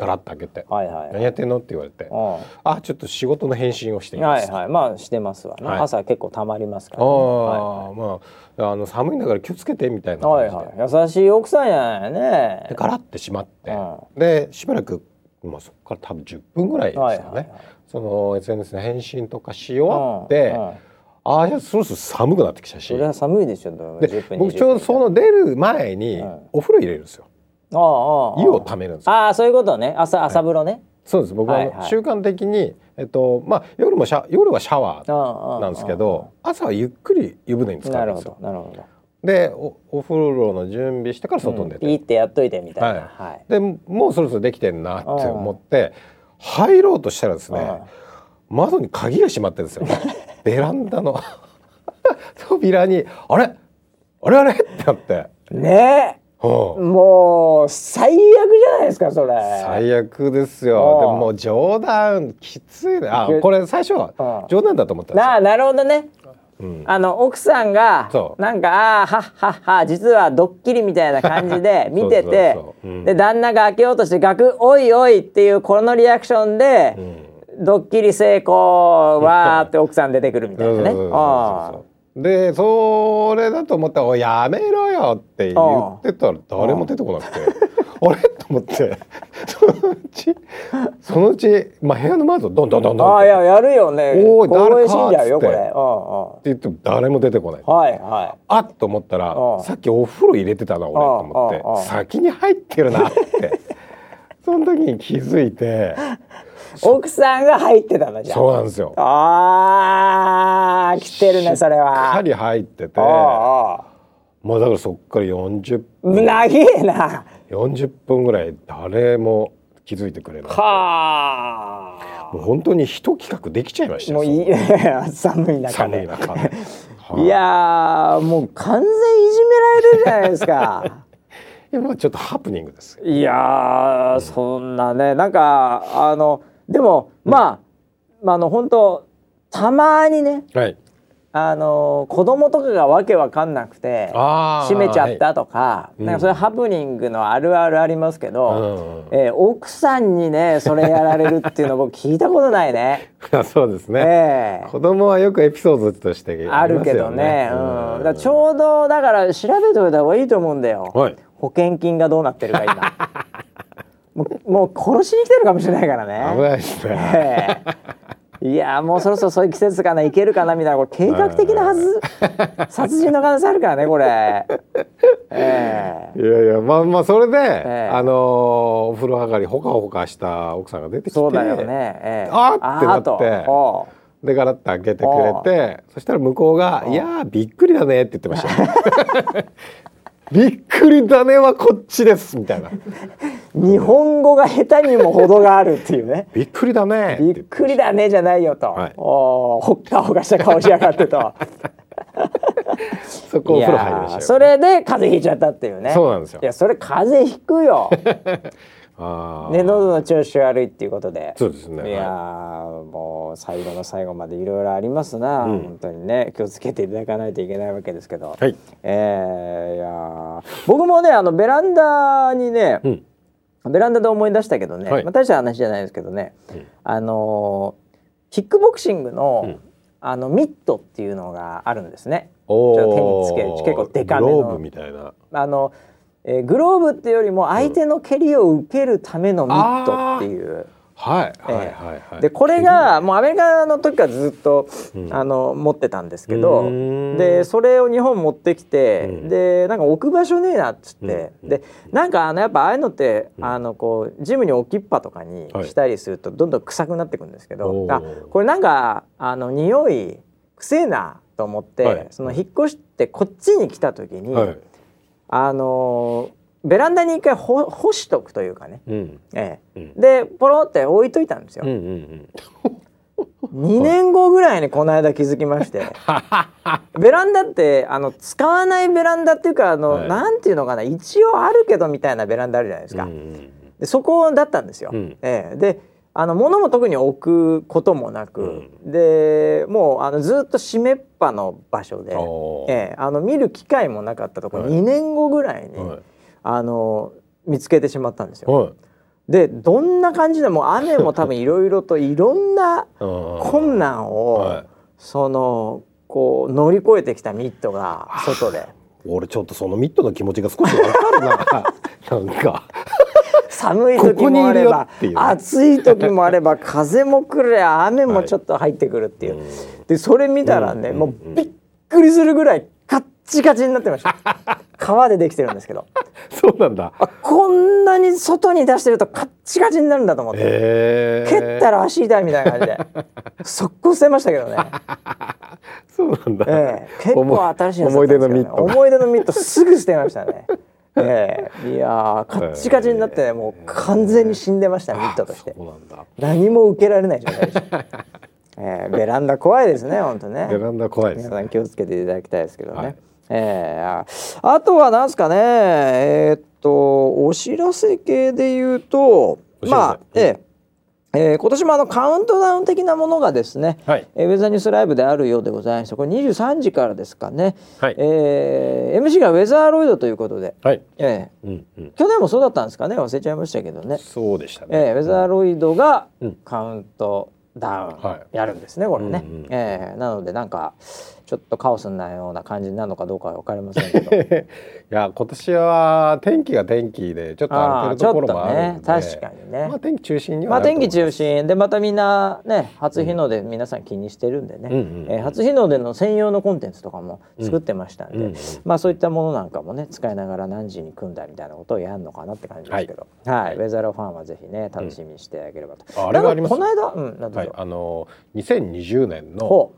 B: ガラッと開けて。
A: はいはい。
B: 何やってんのって言われて。
A: あ
B: あちょっと仕事の返信をしています。
A: はいはい。まあしてますわね、
B: はい。
A: 朝結構たまりますから、
B: あ
A: ね、
B: あ、まああの寒いんだから気をつけてみたいな
A: はい
B: 感じで、
A: はいはい。優しい奥さんやね。
B: でガラッて閉まって、
A: う
B: でしばらく、まあ、そこから多分10分ぐらいですかね、
A: はいはいはい。
B: その SNS の返信とかし終わって、
A: うんうん。
B: ああそろそろ寒くなってきたし。
A: それは寒いでしょ
B: で
A: 10分
B: 僕ちょうどその出る前に
A: うん。
B: お風呂入れるんですよ、
A: ああああ
B: 湯をためるんですよ。
A: ああそういうことね。朝朝風呂ね、
B: そうです。僕は習慣的に、えっとまあ、夜もシャ夜はシャワーなんですけど朝はゆっくり湯船に浸か
A: なる
B: んですよ。
A: どなるほど。
B: でおお風呂の準備してから外に出て、
A: うんいいってやっといてみたいな。
B: はい。
A: はい。
B: でもうそろそろできてんなって思って入ろうとしたらですね窓に鍵が閉まってるんですよ。ベランダの。扉にあれ？あれ？あれ？ってなって、
A: ねもう最悪じゃないですかそれ。
B: 最悪です
A: ああ
B: よでももう冗談きついね。あこれ最初は
A: ああ
B: 冗談だと思ったんですよ。
A: なあなるほどね。
B: うん。
A: あの奥さんがなんかあーはっはっは実はドッキリみたいな感じで 見ててで旦那が開けようとしてガクおいおいっていうこのリアクションで、ドッキリ成功わーって奥さん出てくるみたいなね
B: でそれだと思ったら「おいやめろよ」って言ってたら誰も出てこなくて。あ れ？と思って。そのうちそのうち、まあ、部屋の窓ドンドンドン
A: ー
B: ドンって。
A: あーいややるよね。
B: おい誰か
A: 光栄死んじゃうよ
B: っつって。
A: これ。うん
B: 言っても誰も出てこない。
A: うんはい。は
B: あっと思ったら
A: うん
B: さっきお風呂入れてたな俺と思って。先に入ってるなって。その時に気づいて。
A: い奥さんが入ってたのじゃん。
B: そうなんですよ。
A: あー来てるねそれ
B: しっか
A: は。
B: り入ってて。
A: あああ
B: もうだからそっから40
A: あ長えな。
B: 40分ぐらい誰も気づいてくれない。
A: は
B: もう本当に一企画できちゃいました
A: もういい。寒い中で。
B: 寒い中はい。
A: いやーもう完全いじめられるじゃないですか。
B: い今ちょっとハプニングです
A: いやそんなねなんかあのでも、まあ、まあ、あの本当たまにね、
B: はい、
A: あの子供とかがわけわかんなくて閉めちゃったとか、はい、なんかそういうハプニングのあるあるありますけど、うん、えー、奥さんにねそれやられるっていうの僕聞いたことないね。
B: そうですね、えー、子供はよくエピソードとしてあ、ね、
A: あるけどね、うん、だちょうどだから調べておいた方がいいと思うんだよ、はい、保険金がどうなってるか今。もうもう殺しに来てるかもしれないからね。
B: 危ないですね。
A: えーいやもうそろそろそういう季節かないけるかなみたいなこれ 計画的なはず。殺人の可能性あるからねこれ、
B: えー、いやいやまあまあそれで、えー、あのー、お風呂上がりほかほかした奥さんが出てきて
A: そうだよね、
B: えー、あってなってでガラッと開けてくれてそしたら向こうが「いやびっくりだね」って言ってました びっくりだねはこっちですみたいな。
A: 日本語が下手にも程があるっていうね。
B: びっくりだね。
A: びっくりだねじゃないよと、はい、おほっかほかした顔しやがってと。
B: そこお風呂入りました
A: それで風邪ひいちゃったっていうね。
B: そうなんですよ。
A: いやそれ風邪ひくよ ね喉の調子悪いっていうことで。
B: そうですね。
A: い。や、はい、もう最後の最後までいろいろありますな、うん、本当にね。気をつけていただかないといけないわけですけど、
B: はい、
A: えー、いや僕もねあのベランダにね、うん、ベランダで思い出したけどね、はい、まあ、大した話じゃないですけどね、うん、あのキックボクシングの、あのミットっていうのがあるんですね。手につける結構デカめの。
B: みたいな。
A: あのえー、グローブっていうよりも相手の蹴りを受けるためのミットっていう。
B: はい。はいはいはい、
A: でこれがもうアメリカの時からずっと、うん、あの持ってたんですけどでそれを日本持ってきて、うん、でなんか置く場所ねえなっつって、うん、でなんかあのやっぱああいうのって、あのこうジムに置きっぱとかにしたりするとどんどん臭くなってくるんですけど、はい、あこれなんかあの匂いくせえなと思って、はい、その引っ越してこっちに来た時に。はいあのベランダに一回ほ干しとくというかね、うん。ええ、うん、でポロって置いといたんですよ。うんうんうん、2年後ぐらいにこの間気づきまして。ベランダってあの使わないベランダっていうかあの、はい、なんていうのかな一応あるけどみたいなベランダあるじゃないですか。うんうん、でそこだったんですよ。うん、ええ、であの物も特に置くこともなく、うん、でもうあのずっと閉めっぱの場所で、ええ、あの見る機会もなかったところ、はい、2年後ぐらいに、はい、あの見つけてしまったんですよ。はい、でどんな感じでも雨も多分いろいろといろんな 困難を、そのこう乗り越えてきたミットが外で。
B: 俺ちょっとそのミットの気持ちが少しわかるな。なんか。
A: 寒い時もあれば暑い時もあれば 風も来る雨もちょっと入ってくるっていう、はい、でそれ見たらね、もうびっくりするぐらいチカチになってました。皮でできてるんですけど。
B: そうなんだ。
A: あこんなに外に出してるとカッチカチになるんだと思って。蹴ったら足痛いみたいな感じで。速攻捨てましたけどね。
B: そうなんだ、
A: えー、結構新しい
B: 思い出のミット
A: 思い出のミットすぐ捨てましたね。ええいやカッチカチになってねもう完全に死んでましたミットとして。何も受けられない状態でした、えー、ベランダ怖いですね本当ね。
B: ベランダ怖いです、
A: 皆さん気をつけていただきたいですけどね、はい、えー、あとは何ですかねえー、っとお知らせ系で言うとまあえええー、今年もあのカウントダウン的なものがですね、はい、えー、ウェザーニュースライブであるようでございましてこれ23時からですかね、はい、えー、MC がウェザーロイドということで、はい。えーうんうん、去年もそうだったんですかね？忘れちゃいましたけどね。
B: そうでしたね、
A: えー、ウェザーロイドがカウントダウンやるんですね、これね、うんうん、えー、なのでなんかちょっとカオスなような感じなのかどうかは分かりませんけど。い
B: や今年は天気が天気でちょっと荒れてるところもあるんで、ね、
A: 確かにね。
B: まあ天気中心に
A: はまあ天気中心でまたみんなね初日の出皆さん気にしてるんでね、うん、えー、初日の出の専用のコンテンツとかも作ってましたんで、うんうん、まあそういったものなんかもね使いながら何時に組んだみたいなことをやるのかなって感じですけど、はい、はい、ウェザーロファンはぜひね楽しみにしてあげればと、
B: あれがあります。
A: この間、うん、なん
B: はい、あの2020年の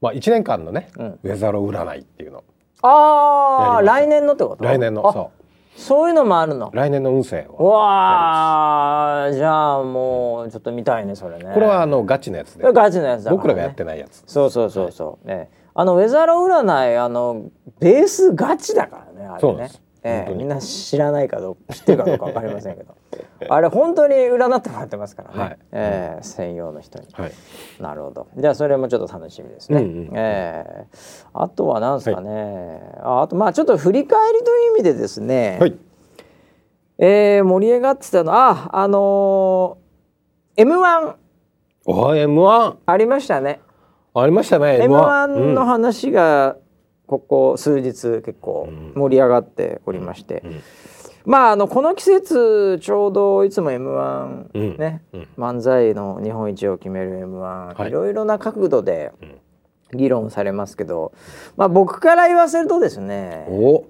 B: まあ1年間のね、うん、ウェザーロ占いっていうの。
A: ああ来年のってこと？
B: 来年のそう。
A: そういうのもあるの？
B: 来年の運勢
A: をわあじゃあもうちょっと見たいねそれね。
B: これはあのガチのやつで。
A: ガチのやつだ、
B: ね、僕らがやってないやつ。
A: そうそうそうそう、はい、ね。あのウェザーロ占いあのベースガチだからねあれねえー、
B: 本当に
A: みんな知らないかどうか知ってるかどうかわかりませんけど あれ本当に占ってもらってますからね、
B: はい
A: えー専用の人に。
B: はい
A: なるほど。じゃあそれもちょっと楽しみですね。
B: うんうん
A: えーあとは何ですかね。ああとまあちょっと振り返りという意味でですね。
B: はい
A: えー盛り上がってたのああのー M1
B: お M1
A: ありましたね。
B: ありましたね
A: M1 の
B: うん
A: 話がここ数日結構盛り上がっておりまして、
B: ん。
A: まああのこの季節ちょうどいつも M1
B: うん。
A: ね、
B: うん。
A: 漫才の日本一を決める M1、
B: はい。
A: いろいろな角度で議論されますけど、まあ僕から言わせるとですね、
B: お。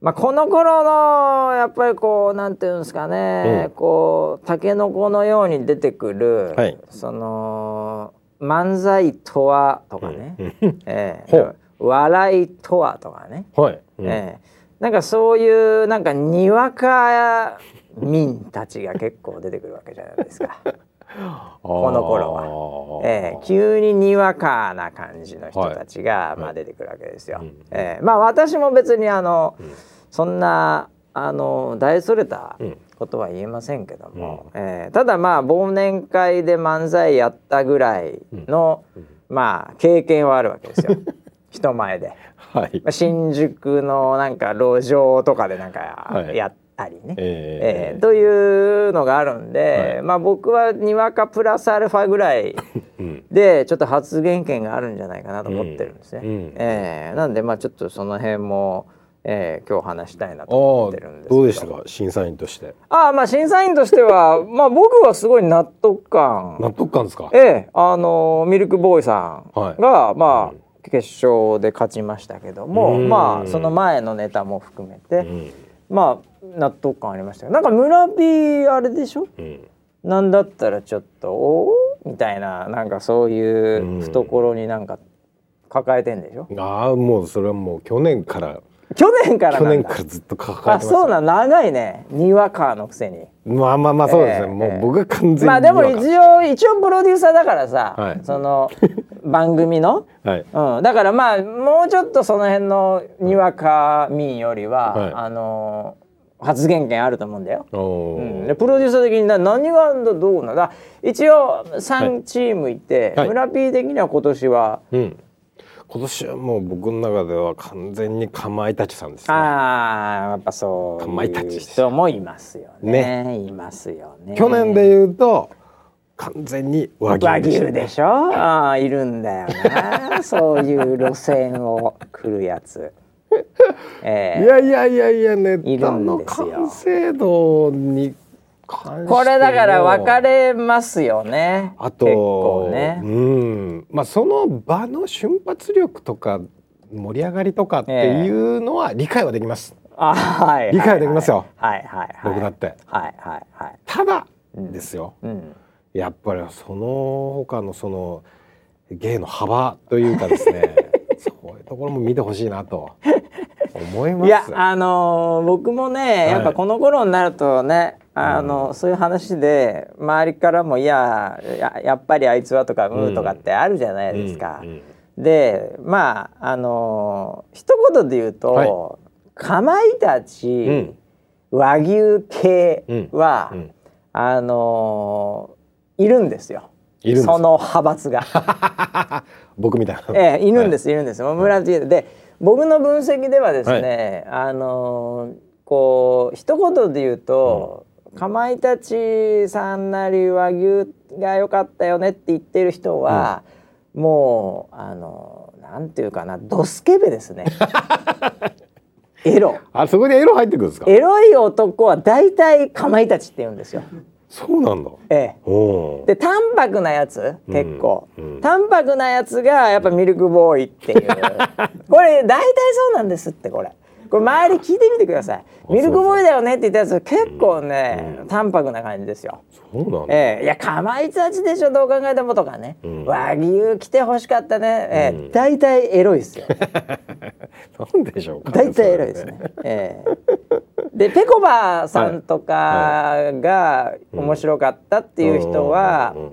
A: まあ、この頃のやっぱりこうなんていうんですかね、
B: うん。
A: こうタケノコのように出てくる、
B: はい。
A: その漫才とはとかね、
B: うん。
A: ええ笑いとはとかね、
B: はい。うん。
A: ええ。なんかそういうなんかにわか民たちが結構出てくるわけじゃないですか。この頃は。ええ。急ににわかな感じの人たちが、まあ、出てくるわけですよ。
B: うん。
A: ええ。まあ私も別にあの、
B: ん。
A: そんなあの大それた
B: うん。
A: ことは言えませんけども、ええ。ただまあ忘年会で漫才やったぐらいの、まあ経験はあるわけですよ 人前で。
B: はい。
A: まあ新宿のなんか路上とかでなんか
B: はい。
A: やったりね。
B: え
A: え。ーというのがあるんで、
B: はい。
A: まあ僕はにわかプラスアルファぐらい
B: うん。
A: でちょっと発言権があるんじゃないかなと思ってるんですね。
B: うん。うん。
A: えーなんでまあちょっとその辺も、えー今日話したいなと
B: あ
A: 思
B: あ
A: ってるんですけど。
B: どうでしたか？審査員として。
A: ああまあ審査員としては まあ僕はすごい納得感。
B: 納得感ですか？
A: ええ。あのミルクボーイさん
B: はい。
A: が、まあ決勝で勝ちましたけども、
B: うん。
A: まあその前のネタも含めて、
B: うん。
A: まあ納得感ありましたよ。なんか村 P あれでしょ？
B: うん。
A: なんだったらちょっとおーみたいななんかそういう懐になんか抱えてんでしょ、
B: ああもうそれはもう去年から。
A: 去年から
B: 去年からずっと抱えてます
A: あそうなん長いね。にわかのくせに
B: まあまあまあそうですね、
A: ええ
B: もう僕は完全に
A: まあでも一応一応プロデューサーだからさ、
B: はい。
A: その番組の、
B: はい。
A: うん、だからまあもうちょっとその辺のにわか民よりは、
B: はい。
A: あの発言権あると思うんだよ。うん、でプロデューサー的にな何がどうなんだ。一応3チームいて、
B: はい。
A: 村 P 的には今年は、
B: うん今年はもう僕の中では完全にかまいたちさんですね。
A: ああやっぱそう
B: かまいたち
A: 人もいますよね。いますよね。
B: 去年で言うと完全に和牛
A: 和
B: でした。
A: 牛でしょ？ああいるんだよな。そういう路線を来るやつ。ええ。
B: いやいやいやいやネ
A: いる
B: タの
A: んですよ。
B: 完成度に
A: これだから分かれますよね。
B: あと
A: ね。
B: うんまあその場の瞬発力とか盛り上がりとかっていうのは理解はできます、
A: あはいはい
B: 理解できますよ
A: はいはいはい。
B: 僕だって
A: はいはいはい。
B: ただですよ、
A: うん。
B: やっぱりその他のその芸の幅というかですね そういうところも見てほしいなと 思います
A: いやあのー僕もね
B: い
A: やっぱこの頃になるとね、あのそういう話で周りからも「いやややっぱりあいつは」とか「うん」とかってあるじゃないですか。でまああのー一言で言うと、
B: はい。
A: かまいたち、和牛系は、あのーいるんですよ。その派閥が。
B: 僕みたいな、
A: ええ、いるんです、い。るんです。村地で、僕の分析ではですね、あのーこう一言で言うと、かまいたちさんなり和牛が良かったよねって言ってる人は、もうあのーなんていうかな、ドスケベですね。エロ。
B: あそこにエロ入ってくるんですか？
A: エロい男は大体かまいたちって言うんですよ。
B: そうなんだ
A: ええ。で淡白なやつ結構、
B: うん
A: 淡白なやつがやっぱミルクボーイっていう これ大体そうなんですってこれこれ周り聞いてみてください。ミルクボーイだよねって言ったやつ結構ね、淡白な感じですよ。
B: そうなんだ、
A: ええいやかまいたちでしょどう考えてもとかね、
B: ん。
A: 和牛来てほしかったね、ええ
B: うん。
A: 大体エロいですよ。
B: なんでしょうかね、
A: 大体エロいですね。ええ。でぺこばさんとかが面白かったっていう人は、
B: うん。うん。うん。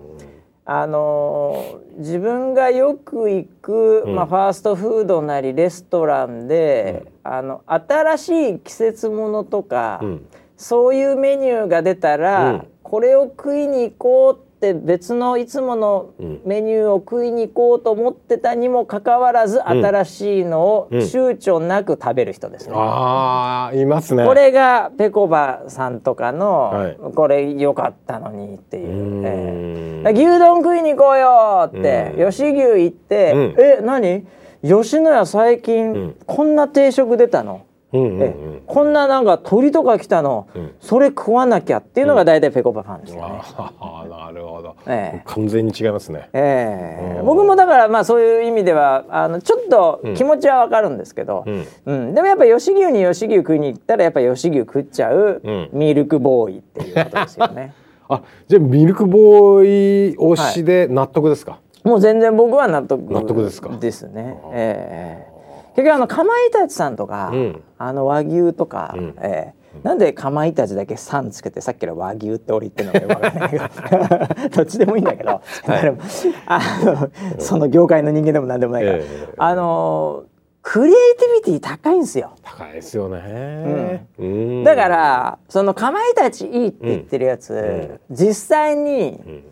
A: あのー自分がよく行く、
B: うん。
A: まあ、ファーストフードなりレストランで、あの新しい季節ものとか、
B: うん。
A: そういうメニューが出たら、
B: うん。
A: これを食いに行こうって別のいつもの
B: うん。
A: メニューを食いに行こうと思ってたにもかかわらず、新しいのを
B: うん。
A: 躊躇なく食べる人ですね。
B: ああいますね。
A: これがぺこばさんとかの、
B: はい。
A: これ良かったのにって
B: う。
A: いう。え
B: ー
A: 牛丼食いに行こうよって、
B: うん。
A: 吉牛行って、
B: うん。
A: え何？吉野家最近、
B: うん。
A: こんな定食出たの、
B: うんうん
A: えこんななんか鳥とか来たの、
B: うん。
A: それ食わなきゃっていうのが大体ぺこぱファンですよね。
B: ああ なるほど、
A: ええ。
B: 完全に違いますね。
A: ええ。
B: うん。
A: 僕もだからまあそういう意味ではあのちょっと気持ちはわかるんですけど、
B: うん。
A: うん。でもやっぱ吉牛に吉牛食いに行ったらやっぱ吉牛食っちゃう、
B: うん。
A: ミルクボーイっていうことですよね。
B: あじゃあミルクボーイ推しで納得ですか、
A: もう全然僕は納得
B: 納得ですか？
A: ですね。ええ結局あのかまいたちさんとか、
B: うん。
A: あの和牛とか、
B: うん。
A: ええ。なんでかまいたちだけ「さん」つけてさっきから和牛って俺言ってるのかよくわかんないけど。どっちでもいいんだけど、でも あのその業界の人間でもなんでもないから、
B: ええ。
A: あのクリエイティビティ高いんですよ。
B: 高いですよね、うん。
A: だからそのかまいたちいいって言ってるやつ、
B: ん。
A: 実際に
B: うん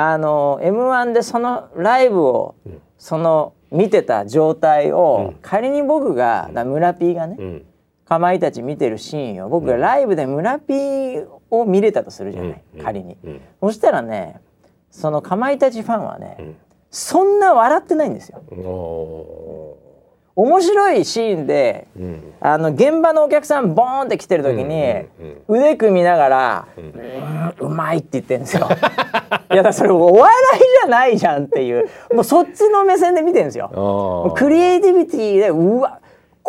A: あの m 1でそのライブを、
B: ん。
A: その見てた状態を、
B: うん。
A: 仮に僕が、だ村 P がね、
B: うん。
A: かまいたち見てるシーンを僕がライブで村 P を見れたとするじゃない、
B: うん。
A: 仮に、
B: うん。
A: そしたらねそのかまいたちファンはね、
B: うん。
A: そんな笑ってないんですよ。
B: お
A: 面白いシーンで
B: ーうん。
A: あの現場のお客さんボーンって来てる時に、腕組みながら「うーんうまい」って言ってるんですよ。いやそれお笑いじゃないじゃんっていう。もうそっちの目線で見てるんですよ。クリエイティビティでうわ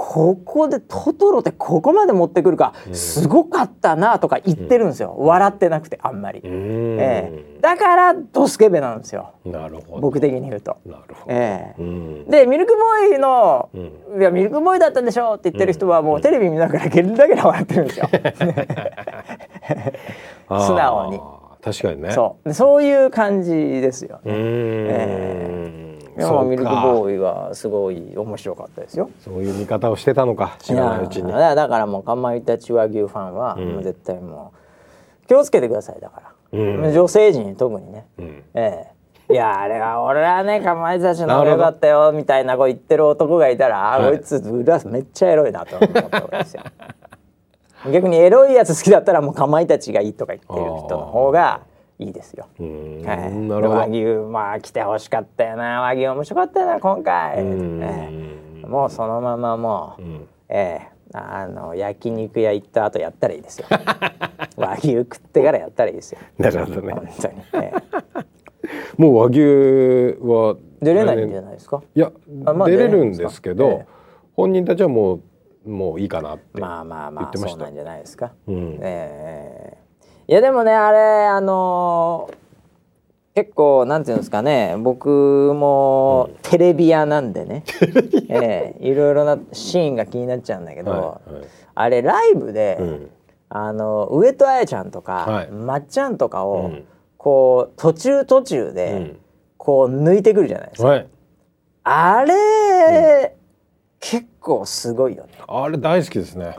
A: ここでトトロってここまで持ってくるか、すごかったなとか言ってるんですよ、笑ってなくてあんまり、
B: うん。
A: ええ。だからドスケベなんですよ。
B: なるほど。
A: 僕的に言うと。
B: なるほど、
A: ええ。
B: うん。
A: でミルクボーイの、
B: う
A: いやミルクボーイだったんでしょって言ってる人はもうテレビ見ながらゲラゲラ笑ってるんですよ。素直に。
B: 確かにね。
A: そう。でそういう感じですよ
B: うーん
A: いや
B: そうか
A: ミルクボーイはすごい面白かったですよ。
B: そういう見方をしてたのか。知らないうちに。
A: だからもうかまいたち和牛ファンは、
B: うん。
A: もう絶対もう気をつけてくださいだから、
B: うん。
A: 女性陣特にね、
B: うん。
A: ええ。いやあれは俺はねかまいたちの方がよかったよみたいなこう言ってる男がいたら、あ
B: はい。
A: こいつ裏めっちゃエロいなと思ったわけですよ。逆にエロいやつ好きだったらもうかまいたちがいいとか言ってる人の方がいいですよ。はい、
B: なるほど。
A: 和牛まあ来てほしかったよな。和牛面白かったよな今回、
B: うん。
A: ええ。もうそのままもう、
B: うん。
A: ええ。あの焼肉屋行った後やったらいいですよ。和牛食ってからやったらいいですよ。
B: なるほどね。
A: 本当に、ええ。
B: もう和牛は
A: 出れないんじゃないですか？
B: いや、
A: あまあ
B: 出れるん
A: です
B: けど、
A: ええ。
B: 本人たちはもうもういいかなって、
A: まあまあまあ
B: 言ってました。
A: そうなんじゃないですか、
B: うん。
A: ええいやでもねあれあの結構なんていうんですかね僕もテレビ屋なんでね、ええいろいろなシーンが気になっちゃうんだけど、
B: はいはい。
A: あれライブで、
B: うん。
A: あの上戸彩ちゃんとか、
B: はい。
A: まっちゃんとかを、
B: うん。
A: こう途中途中で、
B: うん。
A: こう抜いてくるじゃないですか。
B: はい。
A: あれ、結構すごいよね。
B: あれ大好きですね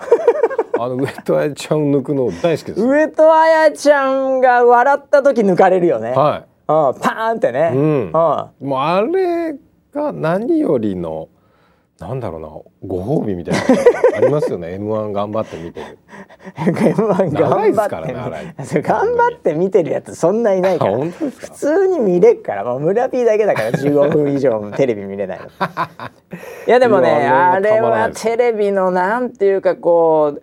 B: あの上戸彩ちゃんを抜くの大好きです
A: 上戸彩ちゃんが笑った時抜かれるよね。
B: は
A: うん、パーンってね。
B: い、うん、
A: うん
B: もうあれが何よりのなんだろうなご褒美みたいなのありますよね。M1 頑張って見てる。
A: M1
B: 長いです
A: 頑張って頑張って見てるやつそんないないか
B: あ
A: ら普通に見れっから。もう村 P だけだから15分以上テレビ見れないの。いやでもね
B: あれ
A: はテレビのなんていうかこう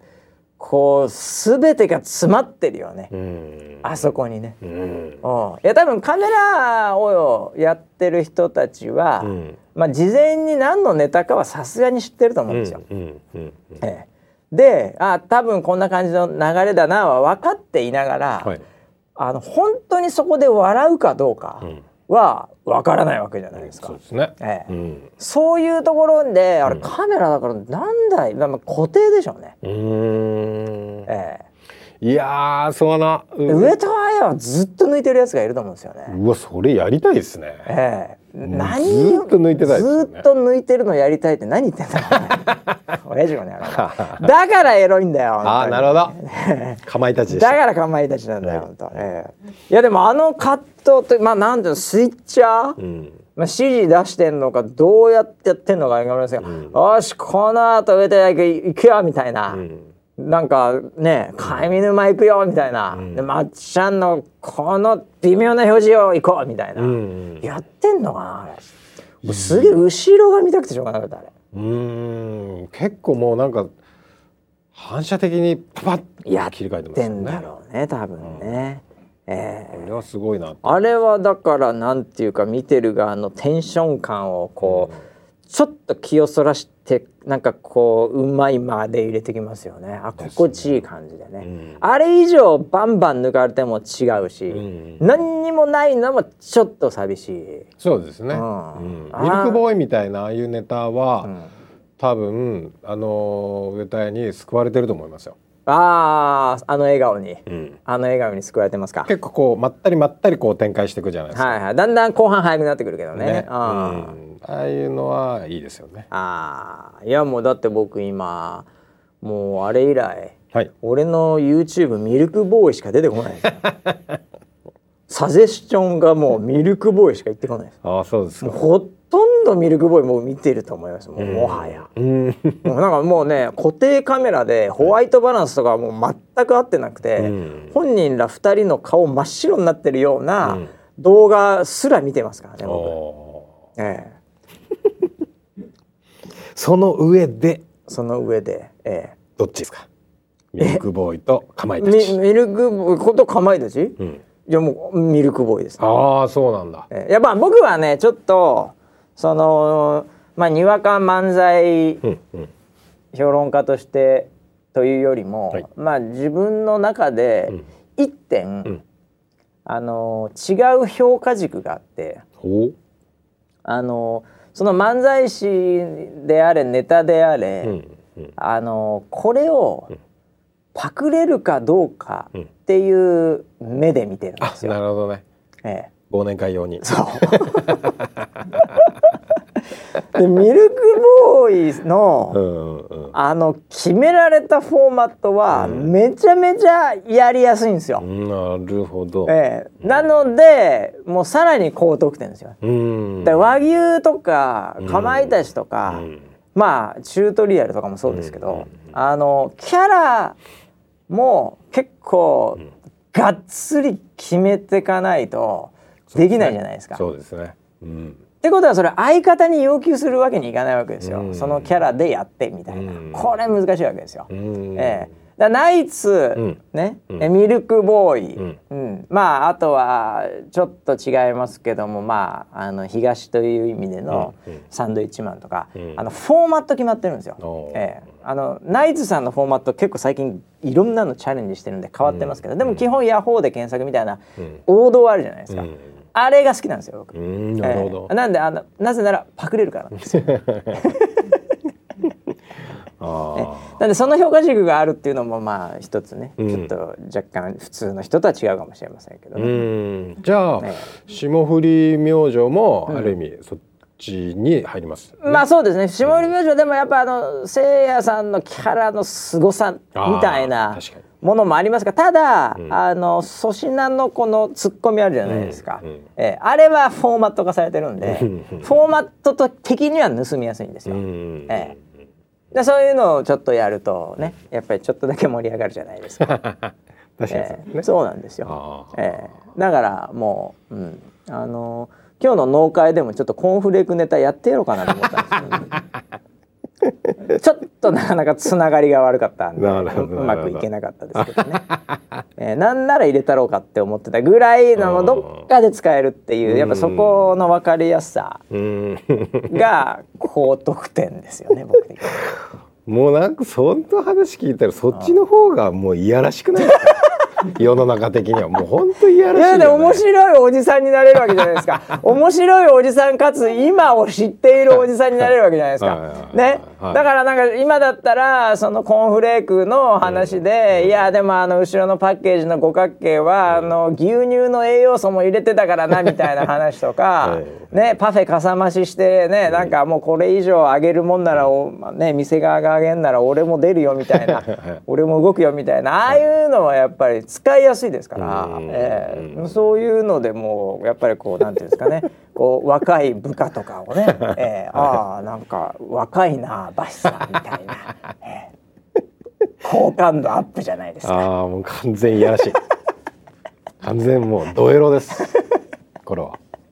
A: こう全てが詰まってるよね、
B: うん。
A: あそこにね、
B: うん。
A: うん、いや多分カメラをやってる人たちは、
B: うん。
A: まあ事前に何のネタかはさすがに知ってると思うんですよ。ええ。であ多分こんな感じの流れだなは分かっていながら、
B: はい。
A: あの本当にそこで笑うかどうか。
B: ん
A: は分からないわけじゃないですか。
B: そうですね、
A: ええ。
B: うん。
A: そういうところであれ
B: うん
A: カメラだからなんだい、まあ、固定でしょうね。
B: うーん。
A: ええ。
B: いやーそうな。う
A: 上戸彩はずっと抜いてるやつがいると思うんですよね。
B: うわそれやりたいですね。
A: ええ。
B: うん
A: 何
B: ずっと抜いてたね。
A: ずっと抜いてるのやりたいって何言ってんだろうね親父もね だからエロいんだよ
B: ああなるほど。かまいたち
A: だからかまいたちなんだよ、本当。ええ。いやでもあのカットってまあなんていうのスイッチャー、
B: うん。
A: まあ、指示出してんのかどうやってやってんのかわかりませんが、よしこの後上田行くよみたいな、
B: うん
A: なんかね上沼行くよみたいな、でまっちゃんのこの微妙な表示を行こうみたいな、
B: うん。
A: やってんのかなあれ。すげえ後ろが見たくてしょうがなかったあれ。
B: うーん。結構もうなんか反射的にパパッ切り替えてますよね。
A: てんだろうね多分ね。ええ。
B: これはすごいな
A: あれはだからなんていうか見てる側のテンション感をこう、ちょっと気をそらしてなんかこううまい間で入れてきますよね。あ心地いい感じでね。
B: ん。
A: あれ以上バンバン抜かれても違うし、
B: ん。
A: 何にもないのもちょっと寂しい。
B: そうですね、
A: うん。
B: ミルクボーイみたいなああいうネタは、
A: うん。
B: 多分あの上田屋に救われてると思いますよ、
A: あああの笑顔に、
B: うん。
A: あの笑顔に救われてますか。
B: 結構こうまったりまったりこう展開していくじゃないですか、
A: はいはい、だんだん後半早くなってくるけどね。
B: ね、うん。
A: あー
B: ああいうのはいいですよね。
A: あー。いやもうだって僕今もうあれ以来
B: はい。
A: 俺の YouTube ミルクボーイしか出てこない サジェスチョンがもうミルクボーイしか言ってこないです。
B: ああそうですか。
A: ほとんどミルクボーイもう見てると思います。もうもはや、
B: うん。
A: もうなんかもうね固定カメラでホワイトバランスとかはもう全く合ってなくて、
B: うん。
A: 本人ら2人の顔真っ白になってるよう
B: う
A: なん。動画すら見てますからね、僕。
B: お
A: ええ。
B: ー その上で？
A: その上で、え
B: どっちですか？ミルクボーイとかま
A: え
B: いたち、
A: ミミルクボーイことかまいたち、い
B: うん、
A: やもうミルクボーイです、
B: ああそうなんだ。
A: ええ。やっぱ僕はねちょっとそのまあにわか漫才評論家としてというよりも、
B: はい。
A: まあ自分の中で
B: うん。
A: 一点、
B: ん。
A: あの違う評価軸があってあのその漫才師であれネタであれ、
B: うんうん。
A: あのこれをパクれるかどうか
B: うん。
A: っていう目で見てるんで
B: あ
A: すよ。
B: なるほどね。
A: ええ。
B: 忘年会用に。
A: そう でミルクボーイの、
B: うんうん。うん
A: あの決められたフォーマットはめちゃめちゃやりやすいんですよ。
B: なるほど、
A: ええ。なのでもうさらに高得点ですよ。
B: うん。
A: で和牛とかかまいたちとか、
B: うん。
A: まあチュートリアルとかもそうですけど、
B: うん。
A: あのキャラも結構がっつり決めていかないとできないじゃないですか。
B: そうですね。うん
A: ってことはそれ相方に要求するわけにいかないわけですよ、
B: うん。
A: そのキャラでやってみたいな、
B: うん。
A: これ難しいわけですよ。
B: うん。
A: ええ。だナイツ、
B: ん。
A: ね、
B: うん。
A: えミルクボーイ、
B: うん。
A: うん。まああとはちょっと違いますけどもまああの東という意味でのサンドイッチマンとか、
B: うん。
A: あのフォーマット決まってるんですよ。ええ。あのナイツさんのフォーマット結構最近いろんなのチャレンジしてるんで変わってますけど、でも基本ヤホーで検索みたいな
B: うん。
A: 王道あるじゃないですか、
B: うん
A: あれが好きなんですよ僕。
B: うんなるほど、
A: ええ。なんであのなぜならパクれるからなんです。よ。
B: あ
A: なんでその評価軸があるっていうのもまあ一つね、
B: うん。
A: ちょっと若干普通の人とは違うかもしれませんけどね。
B: ん。じゃあ、
A: え
B: 霜降り明星もある意味、そっちに入ります、
A: まあそうですね。霜降り明星でもやっぱあのせいやさんのキャラの凄さみたい
B: あ
A: な
B: ー確かに
A: ものもありますがただ、
B: ん。
A: あの粗品のこのツッコミあるじゃないですか、
B: うんうん
A: ええあれはフォーマット化されてるんで、
B: うん
A: フォーマットと的には盗みやすいんですよ。
B: うん
A: えでそういうのをちょっとやるとねやっぱりちょっとだけ盛り上がるじゃないですか。
B: 確かにね、
A: えそうなんですよ。ええ。だからもう、うん、あの今日の農会でもちょっとコーンフレークネタやってやろうかなと思ったんですけど、ちょっとなかなかつながりが悪かったんでううまくいけなかったですけどね、ええなんなら入れたろうかって思ってたぐらいのどっかで使えるっていうやっぱそこの分かりやすさ
B: うん。
A: が高得点ですよね僕的に。
B: もうなんかそんな話聞いたらそっちの方がもういやらしくないですか？世の中的にはもう本当いやらしい
A: いや
B: よ、ね、
A: で面白いおじさんになれるわけじゃないですか。面白いおじさんかつ今を知っているおじさんになれるわけじゃないですか。ね。
B: はい。
A: だからなんか今だったらそのコーンフレークの話で、いやでもあの後ろのパッケージの五角形は、あの牛乳の栄養素も入れてたからなみたいな話とか、
B: はい
A: ねパフェかさ増ししてねなんかもうこれ以上上げるもんならおね店側が上げんなら俺も出るよみたいな。俺も動くよみたいな。ああいうのはやっぱり使いやすいですから、
B: うん。
A: ええ。そういうのでもやっぱりこうなんていうんですかね。こう若い部下とかをね、ええ。ああなんか若いなバシさんみたいな、ええ。好感度アップじゃないですか。
B: ああもう完全いやらし。い完全もうドエロです。これは。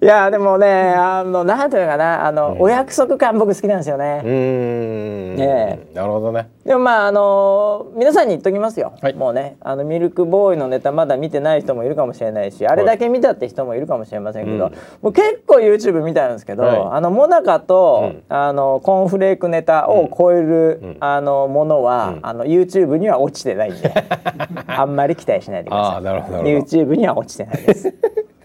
A: いやでもねあのなんていうのかなあの、お約束感僕好きなんですよね。
B: うーん、
A: え
B: なるほどね。
A: でもまああの皆さんに言っときますよ、
B: はい。
A: もうねあのミルクボーイのネタまだ見てない人もいるかもしれないしあれだけ見たって人もいるかもしれませんけど、
B: うん。
A: もう結構 YouTube 見たんですけど、
B: はい。
A: あのモナカと、
B: うん。
A: あのコーンフレークネタを超える、
B: うん。
A: あのものは、
B: うん。
A: あの YouTube には落ちてないんであんまり期待しないでください。YouTube には落ちてないです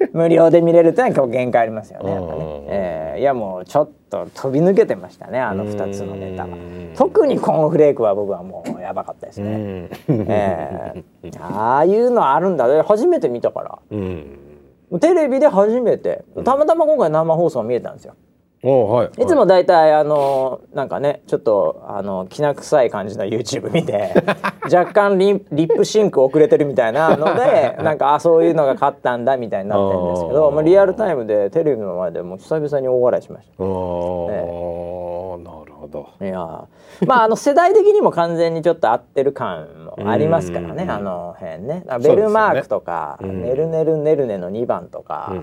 A: 無料で見れるってのは限界ありますよねやっぱね。
B: うん、
A: えーいやもうちょっと飛び抜けてましたねあの2つのネタは。
B: うん
A: 特にコーンフレークは僕はもうやばかったです
B: う
A: ね、
B: ん。
A: えーああいうのあるんだ。ね初めて見たから。
B: うん。
A: テレビで初めて。たまたま今回生放送見れたんですよ。
B: おはい。
A: いつも大体あのなんかねちょっとあのきな臭い感じの YouTube 見て 若干リンリップシンク遅れてるみたいなので なんかあそういうのが勝ったんだみたいになってるんですけどまあ、リアルタイムでテレビの前でもう久々に大笑いしまし
B: おお、なるほど。
A: たいやーまああの世代的にも完全にちょっと合ってる感もありますからね
B: うん。
A: あの辺ね。ベルマークとか、
B: うん。
A: ねるねるねるねの2番とか,、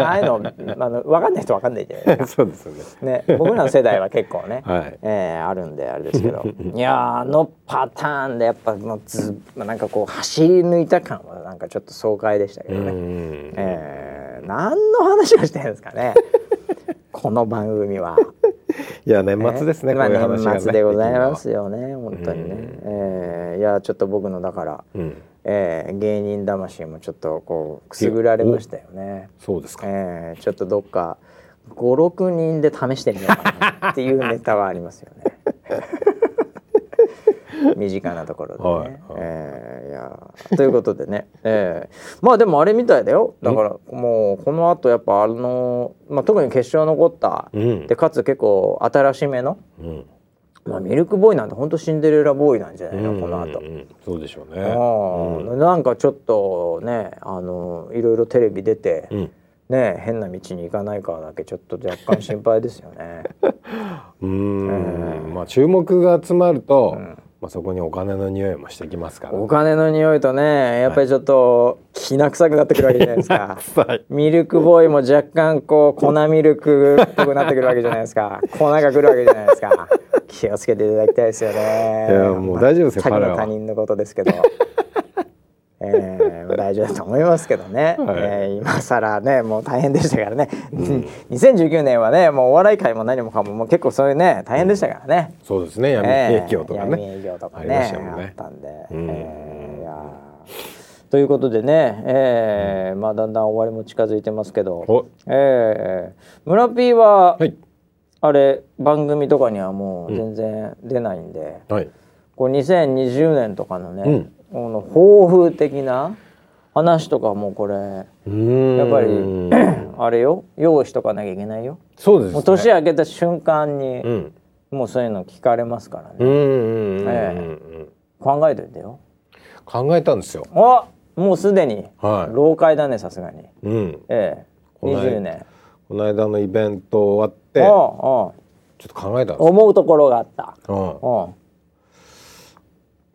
A: ああいうの あの分かんない人分かんないじゃないですか。
B: ね。
A: ね、僕らの世代は結構ね、
B: はい。
A: えーあるんであれですけど。いやーあのパターンでやっぱもうずまあなんかこう走り抜いた感はなんかちょっと爽快でしたけ
B: う
A: どね、
B: ん。
A: えー何の話をしてるんですかね。この番組は。
B: いや年末ですね。
A: まあ
B: こういう話がね。
A: 年末でございますよね本当にね、
B: うん
A: えーいやちょっと僕のだから、
B: うん。
A: えー芸人魂もちょっとこうくすぐられましたよね。
B: そうですか。
A: えーちょっとどっか56人で試してみようかなっていうネタはありますよね。身近なところでね。
B: はいはい
A: えーいやーということでね、えーまあでもあれみたいだよだからもうこのあとやっぱあの、まあ、特に決勝残った、
B: うん
A: でかつ結構新しめの、
B: うん。
A: まあ、ミルクボーイなんて本当シンデレラボーイなんじゃないの、この後
B: うん。うんうんそうでしょうね。
A: あーなんかちょっとねあのいろいろテレビ出て、
B: うん。
A: ね変な道に行かないかだけちょっと若干心配ですよね。
B: うーん。まあ注目が集まると、
A: ん
B: まあそこにお金の匂いもしてきますから。
A: お金の匂いとねやっぱりちょっときな臭くなってくるわけじゃないですか。
B: はい。
A: ミルクボーイも若干こう粉ミルクっぽくなってくるわけじゃないですか。粉がくるわけじゃないですか。気をつけていただきたいですよね。
B: いやもう大丈夫ですよ
A: 他人のことですけど。えー、大丈夫だと思いますけどね、
B: はい。
A: えー今更ねもう大変でしたからね、2019年はねもうお笑い界も何もかももう結構そういうね大変でしたからね、
B: そうですね。闇
A: えー
B: 営業とか
A: 闇
B: ね。
A: 営業とか
B: ありまし
A: ね
B: たもんね。
A: あったんで、
B: うん。
A: えーいやー。ということでね、えーまあだんだん終わりも近づいてますけど、
B: お。
A: えー、村 P は、
B: はい。
A: あれ番組とかにはもう全然出ないんで、
B: はい。
A: こう2020年とかのね、
B: うん
A: この抱負的な話とかもこれやっぱり あれよ用意しとかなきゃいけないよ。
B: そうですね。
A: 年明けた瞬間に、
B: うん。
A: もうそういうの聞かれますからね、え
B: うん。
A: 考えといてよ。
B: 考えたんですよ。
A: あもうすでに
B: はい
A: 老快だねさすがに。
B: うん。
A: ええ
B: この間
A: 20年。
B: この間のイベント終わって、
A: あ
B: ちょっと考えたんですよ。
A: 思うところがあった。
B: うん
A: うん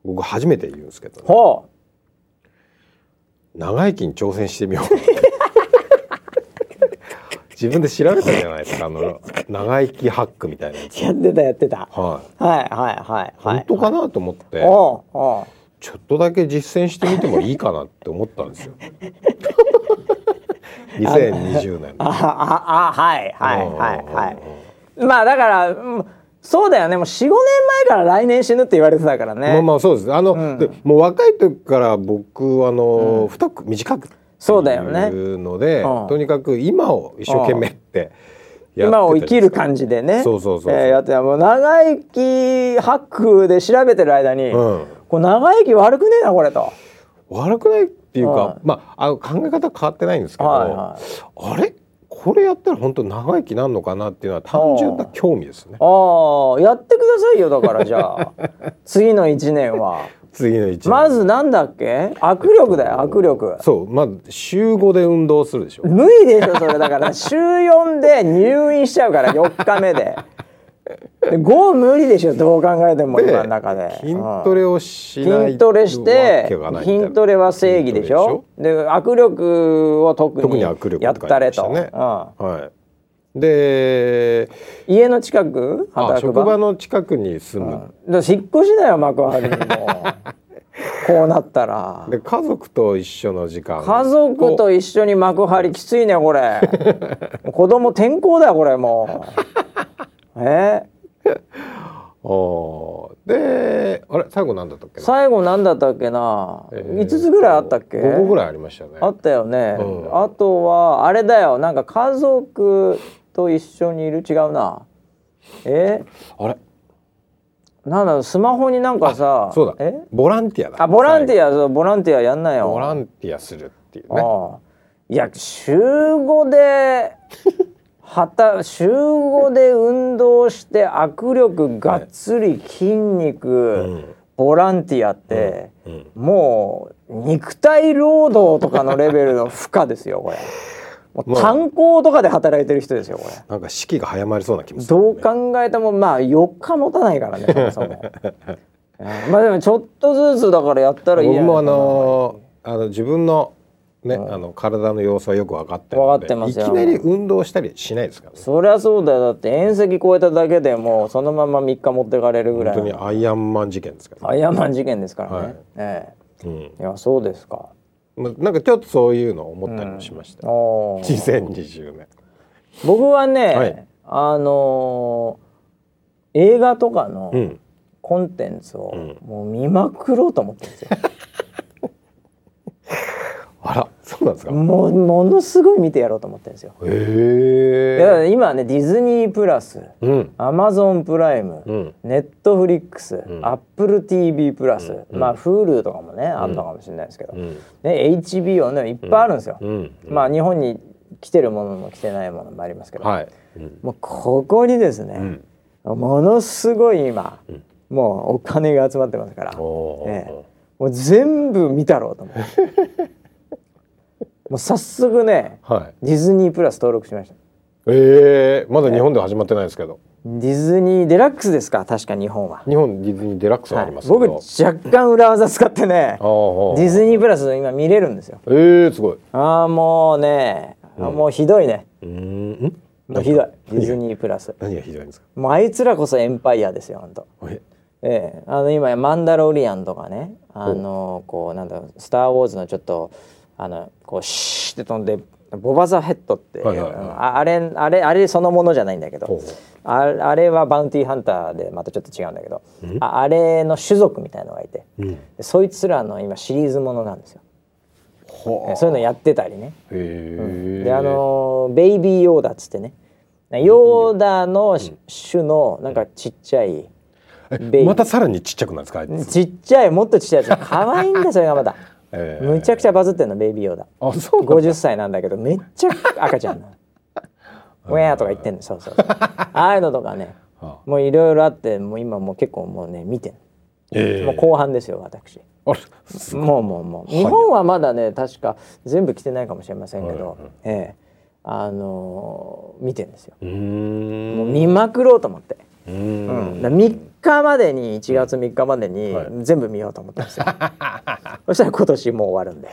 B: 僕初めて言うんですけど、ね、
A: ほ
B: 長生きに挑戦してみよう。自分で調べたじゃないですかあの長生きハックみたいなやつ。
A: うやってたやってた。
B: はい。
A: はいはいはいはい。
B: 本当かなと思って、
A: おうおう
B: ちょっとだけ実践してみてもいいかなって思ったんですよ。2020年。
A: あああはいはいはいはい。まあだからうんそうだよね。もう45年前から来年死ぬって言われてたからね、
B: まあまあそうです。あの、
A: うん。
B: でもう若い時から僕あの、太く短く
A: そうだよね。
B: いうので、
A: うん。
B: とにかく今を一生懸命って
A: 今を生きる感
B: じ
A: じでね。
B: そうそうそうそう。
A: えーやってもう長生きハックで調べてる間に、
B: うん。
A: こう長生き悪くねえなこれと。
B: 悪くないっていうか、
A: はい
B: まああの考え方変わってないんですけど、
A: はいは
B: あれこれやったら本当長生きなんのかなっていうのは単純な興味ですね。
A: ああやってくださいよだからじゃあ 次の1年は。
B: 次の一年
A: まずなんだっけ？握力だよ握力。
B: そうまず週5で運動するでしょ。
A: 無理でしょそれだから週4で入院しちゃうから4日目で。で5無理でしょどう考えても
B: で
A: 今の中で。
B: 筋トレをしない
A: 筋トレして筋トレは正義でしょ？で握力を特に
B: 特に握力
A: やったれと、
B: って書いてま
A: うん。
B: はい。で、
A: 家の近く？
B: あ
A: 働く
B: 職場の近くに住む。
A: だから引っ越しだよ幕張にも こうなったら。
B: で家族と一緒の時間。
A: 家族と一緒に幕張きついねこれ。子供転校だよこれもうえ
B: お ー。で、あれ最後なんだったっけな？
A: 最後なんだったっけな、
B: えー。
A: 5つぐらいあったっけ
B: ？5個ぐらいありましたね。
A: あったよね、
B: うん。
A: あとはあれだよ。なんか家族と一緒にいる？違うな。え？
B: あれ？
A: なんだろう。スマホになんかさ
B: そうだ。
A: え？
B: ボランティアだ。
A: あボランテ
B: ィ
A: ィアそうボランティアやんなよ。
B: ボランティアするっていうね。
A: ああ。いや週5ではた週5で運動して握力がっつり筋肉、
B: うん。
A: ボランティアって、
B: うん。
A: もう肉体労働とかのレベルの負荷ですよこれ。炭鉱とかで働いてる人ですよこれ。
B: なんか士気が早まりそうな気もする、
A: どう考えてもまあ4日持たないからね そもまあでもちょっとずつだからやったらいいじゃ
B: 僕もあのあの自分のね、あの体の様子はよく分かって
A: 分かってますよ。
B: いきなり運動したりしないですからね。
A: そりゃそうだよ。だって遠石超えただけでもうそのまま3日持ってかれるぐらい。
B: 本当にアイアンマン事件ですから、
A: アイアンマン事件ですからね、
B: はい。
A: え
B: うん。
A: えいやそうですか。
B: まあ、なんかちょっとそういうのを思ったりもしました、
A: おー
B: 2020年
A: 僕はね、
B: はい。
A: あのー映画とかの
B: うん。
A: コンテンツを
B: うん。
A: もう見まくろうと思ってるんですよ、
B: あらそうなんですか、へ
A: もうものすごい見てやろうと思ってるんですよ、いや
B: え
A: 今ねディズニープラス
B: うん。
A: アマゾンプライム、
B: うん。
A: ネットフリックス、
B: ん。
A: アップル TV プラス、
B: うん。
A: まあ Hulu とかもね、あんのかもしれないですけど、
B: うん。
A: ね HBO ねいっぱいあるんですよ、
B: うん。
A: まあ日本に来てるものも来てないものもありますけど、
B: はい、うん。
A: もうここにですね、ものすごい今、
B: ん。
A: もうお金が集まってますから、ええ。もう全部見たろうと思ってもう早速ね
B: はい。
A: ディズニープラス登録しました。
B: ええまだ日本では始まってないですけど、
A: ディズニーデラックスですか？確か日本は、
B: 日本ディズニーデラックスはあ
A: はい。
B: りますけど、
A: 僕若干裏技使ってねディズニープラス今見れるんですよ。
B: ええすごい。
A: ああもうね、あもうひどいね。
B: うーん。
A: もうひどい。ディズニープラス。
B: 何がひどいんですか？
A: もうあいつらこそエンパイアですよ本当
B: え？
A: ええ、あの今マンダロリアンとかねあのこうなんだろうスター・ウォーズのちょっとあのこうシーって飛んでボバザヘッドっていう、
B: はいはいはい。
A: ああれあれあれそのものじゃないんだけどああれはバウンティーハンターでまたちょっと違うんだけどああれの種族みたいのがいて
B: うん。
A: でそいつらの今シリーズものなんですよ、そういうのやってたりね。
B: へえ
A: であのベイビーヨーダっつってね。ヨーダの種のなんかちっちゃい
B: またさらにちっちゃくないですか
A: ちっちゃいもっとちっちゃいやつ。可愛いんだよそれがまだ
B: ええ
A: むちゃくちゃバズってんのベイビーヨーダ
B: あそうなんだ
A: 50歳なんだけどめっちゃ赤ちゃんなの。ウェアとか言ってんの。そうそうそう。ああいうのとかね
B: あ
A: もういろいろあってもう今もう結構もうね見てん
B: ええ
A: もう後半ですよ私。もうもうもう。
B: はい。
A: 日本はまだね確か全部来てないかもしれませんけど、ええ。あのー見てんですよ。
B: うーん。
A: もう見まくろうと思って、
B: う
A: ん。
B: ん。
A: だから3日までに1月3日までに
B: はい。
A: 全部見ようと思ってますよ、そしたら今年もう終わるんで、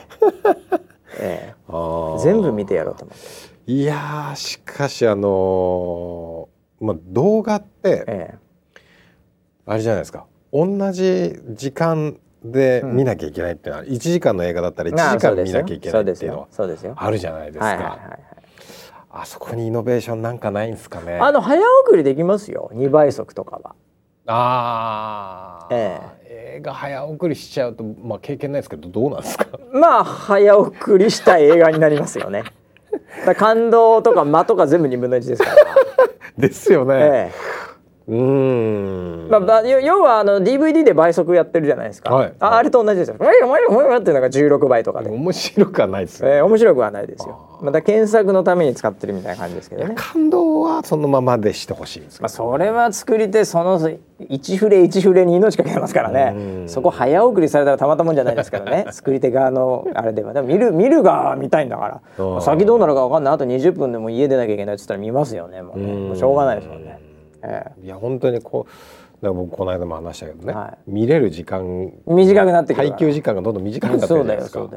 A: え
B: あー。
A: え全部見てやろうと思って、
B: いやーしかしあのーまあ動画って
A: え
B: あれじゃないですか。同じ時間で見なきゃいけないっていうのは、1時間の映画だったら1
A: えああ
B: 時間見なきゃいけないっていうのはあるじゃないですか、
A: はいはいはいはい
B: あそこにイノベーションなんかないんですかね。
A: あの早送りできますよ。2倍速とかは。
B: あー、
A: え
B: 映画早送りしちゃうとまあ経験ないですけどどうなんですか？
A: まあ早送りした映画になりますよね。だ感動とか間とか全部2分の1ですから、
B: ですよね、
A: え
B: うーん。
A: えまあまあ、要要はあの DVD で倍速やってるじゃないですか、
B: はい。
A: ああれと同じですよ「わい。わいわいわい」っていうのが16倍とかで、
B: 面白くはないですよね、
A: ええ面白くはないですよまた検索のために使ってるみたいな感じですけどね。
B: 感動はそのままでしてほしい
A: まあ、それは作り手その一フレ一フレに命かけてますからね。
B: うん。
A: そこ早送りされたらたまったもんじゃないですからね。作り手側のあれでは。でも見る見る側は見たいんだから。
B: う。ん
A: 先どうなるか分かんない。あと20分でも家出なきゃいけないっつったら見ますよね。もうね。
B: うん。
A: もうしょうがないですもんね。え
B: どいや本当にこうら僕この間も話したけどね、
A: は
B: 見れる時間
A: え短くなってくるから。
B: 耐久時間がどんどん短くなってるじゃないですか。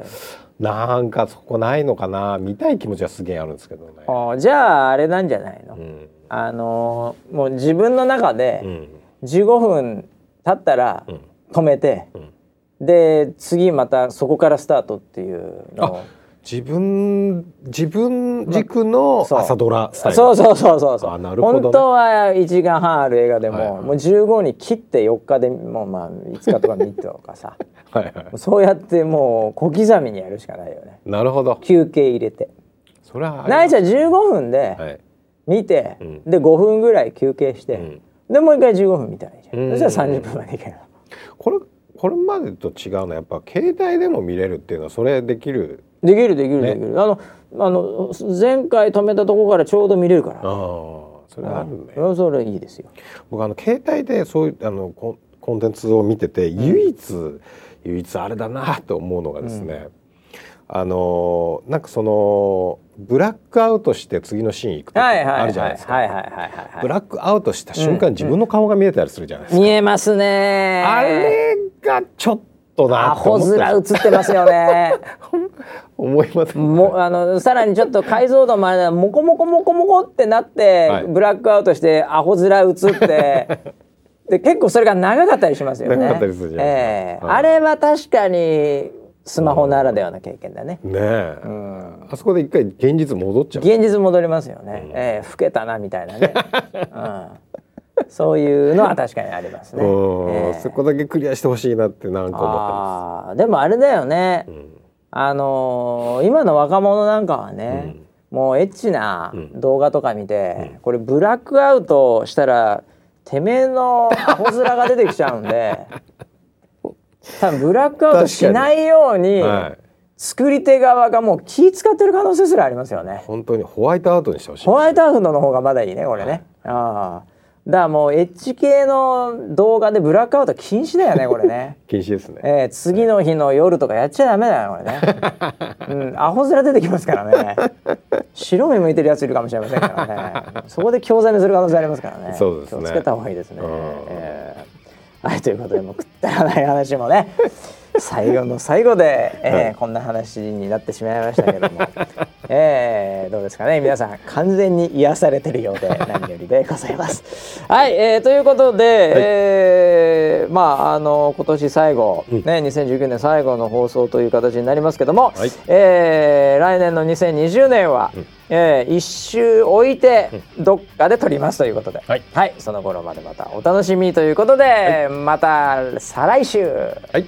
B: なんかそこないのかな見たい気持ちはすげえあるんですけどね。
A: あじゃああれなんじゃないの、
B: うん。
A: あのーもう自分の中
B: う
A: で
B: ん
A: 15分経ったら
B: うん。
A: 止めて、
B: ん。
A: で次またそこからスタートっていうのを
B: 自分自分軸の朝ドラスタイル。
A: そうそうそうそうそう。
B: あなるほどね。
A: 本当は1時間半ある映画でも、
B: はいはい。
A: もう15に切って4日でもうまあ5日とか3日とかさ。
B: はいはい。
A: そうやってもう小刻みにやるしかないよね。
B: なるほど。
A: 休憩入れて。
B: それは
A: ないじゃ15分で
B: はい。
A: 見て、
B: うん。
A: で5分ぐらい休憩して、
B: うん。
A: でもう一回15分見たらいいじゃん、
B: うん。
A: そしたら30分までいける
B: これこれまでと違うのはやっぱ携帯でも見れるっていうのはそれできる
A: できるできる
B: ね。
A: できる、あのあの前回止めたとこからちょうど見れるから、
B: ああそれはあるね。
A: うん。それいいですよ。
B: 僕あの携帯でそういうあのコンコンテンツを見てて唯一、唯一あれだなと思うのがですね、あのなんかそのブラックアウトして次のシーン行くとあるじゃないですか、
A: はいはいはいはいはい。
B: ブラックアウトした瞬間、
A: うん
B: 自分の顔が見えたりするじゃないですか、
A: 見えますね
B: あれがちょっとな
A: アホ面映ってますよね。
B: 思います
A: もあのさらにちょっと解像度までモコモコモコモコってなって、
B: はい。
A: ブラックアウトしてアホ面映って。で結構それが長かったりしますよね。
B: 長かったりするじゃないですか。はい。
A: ええあれは確かにスマホならではの経験だね、
B: ねえ、
A: うん、
B: あそこで一回現実戻っちゃう。
A: 現実戻りますよね、ええ。老けたなみたいなね、うん、そういうのは確かにありますね、
B: うん
A: ええ。
B: そこだけクリアしてほしいなってなんか思ってま
A: あーでもあれだよね、
B: す、うん
A: あのー今の若者なんかはね、もうエッチな
B: うん
A: 動画とか見て、これブラックアウトしたらてめえのアホ面が出てきちゃうんで 多分ブラックアウトしないように
B: はい
A: 作り手側がもう気使ってる可能性すらありますよね。
B: 本当に。ホワイトアウトにしてほしい
A: ホワイトアウトの方がまだいいねこれね。ああだからもうエッチ系の動画でブラックアウト禁止だよねこれね。
B: 禁止ですね、
A: えー、次の日の夜とかやっちゃダメだよこれね。うん、アホ面出てきますからね。白目向いてるやついるかもしれませんからね。そこで興ざめする可能性ありますからね。
B: そうですね
A: 気をつけた方がいいですね。
B: うん
A: えーはいということでもうくったらない話もね。最後の最後で、えーこんな話になってしまいましたけども、えーどうですかね。皆さん完全に癒されてるようで何よりでございます。はい、えーということで、えーまああの今年最後、ね2019年最後の放送という形になりますけども、
B: はい。
A: えー来年の2020年は、えー一周置いてどっかで撮りますということで、
B: はい。
A: その頃までまたお楽しみということで、また再来週。
B: はい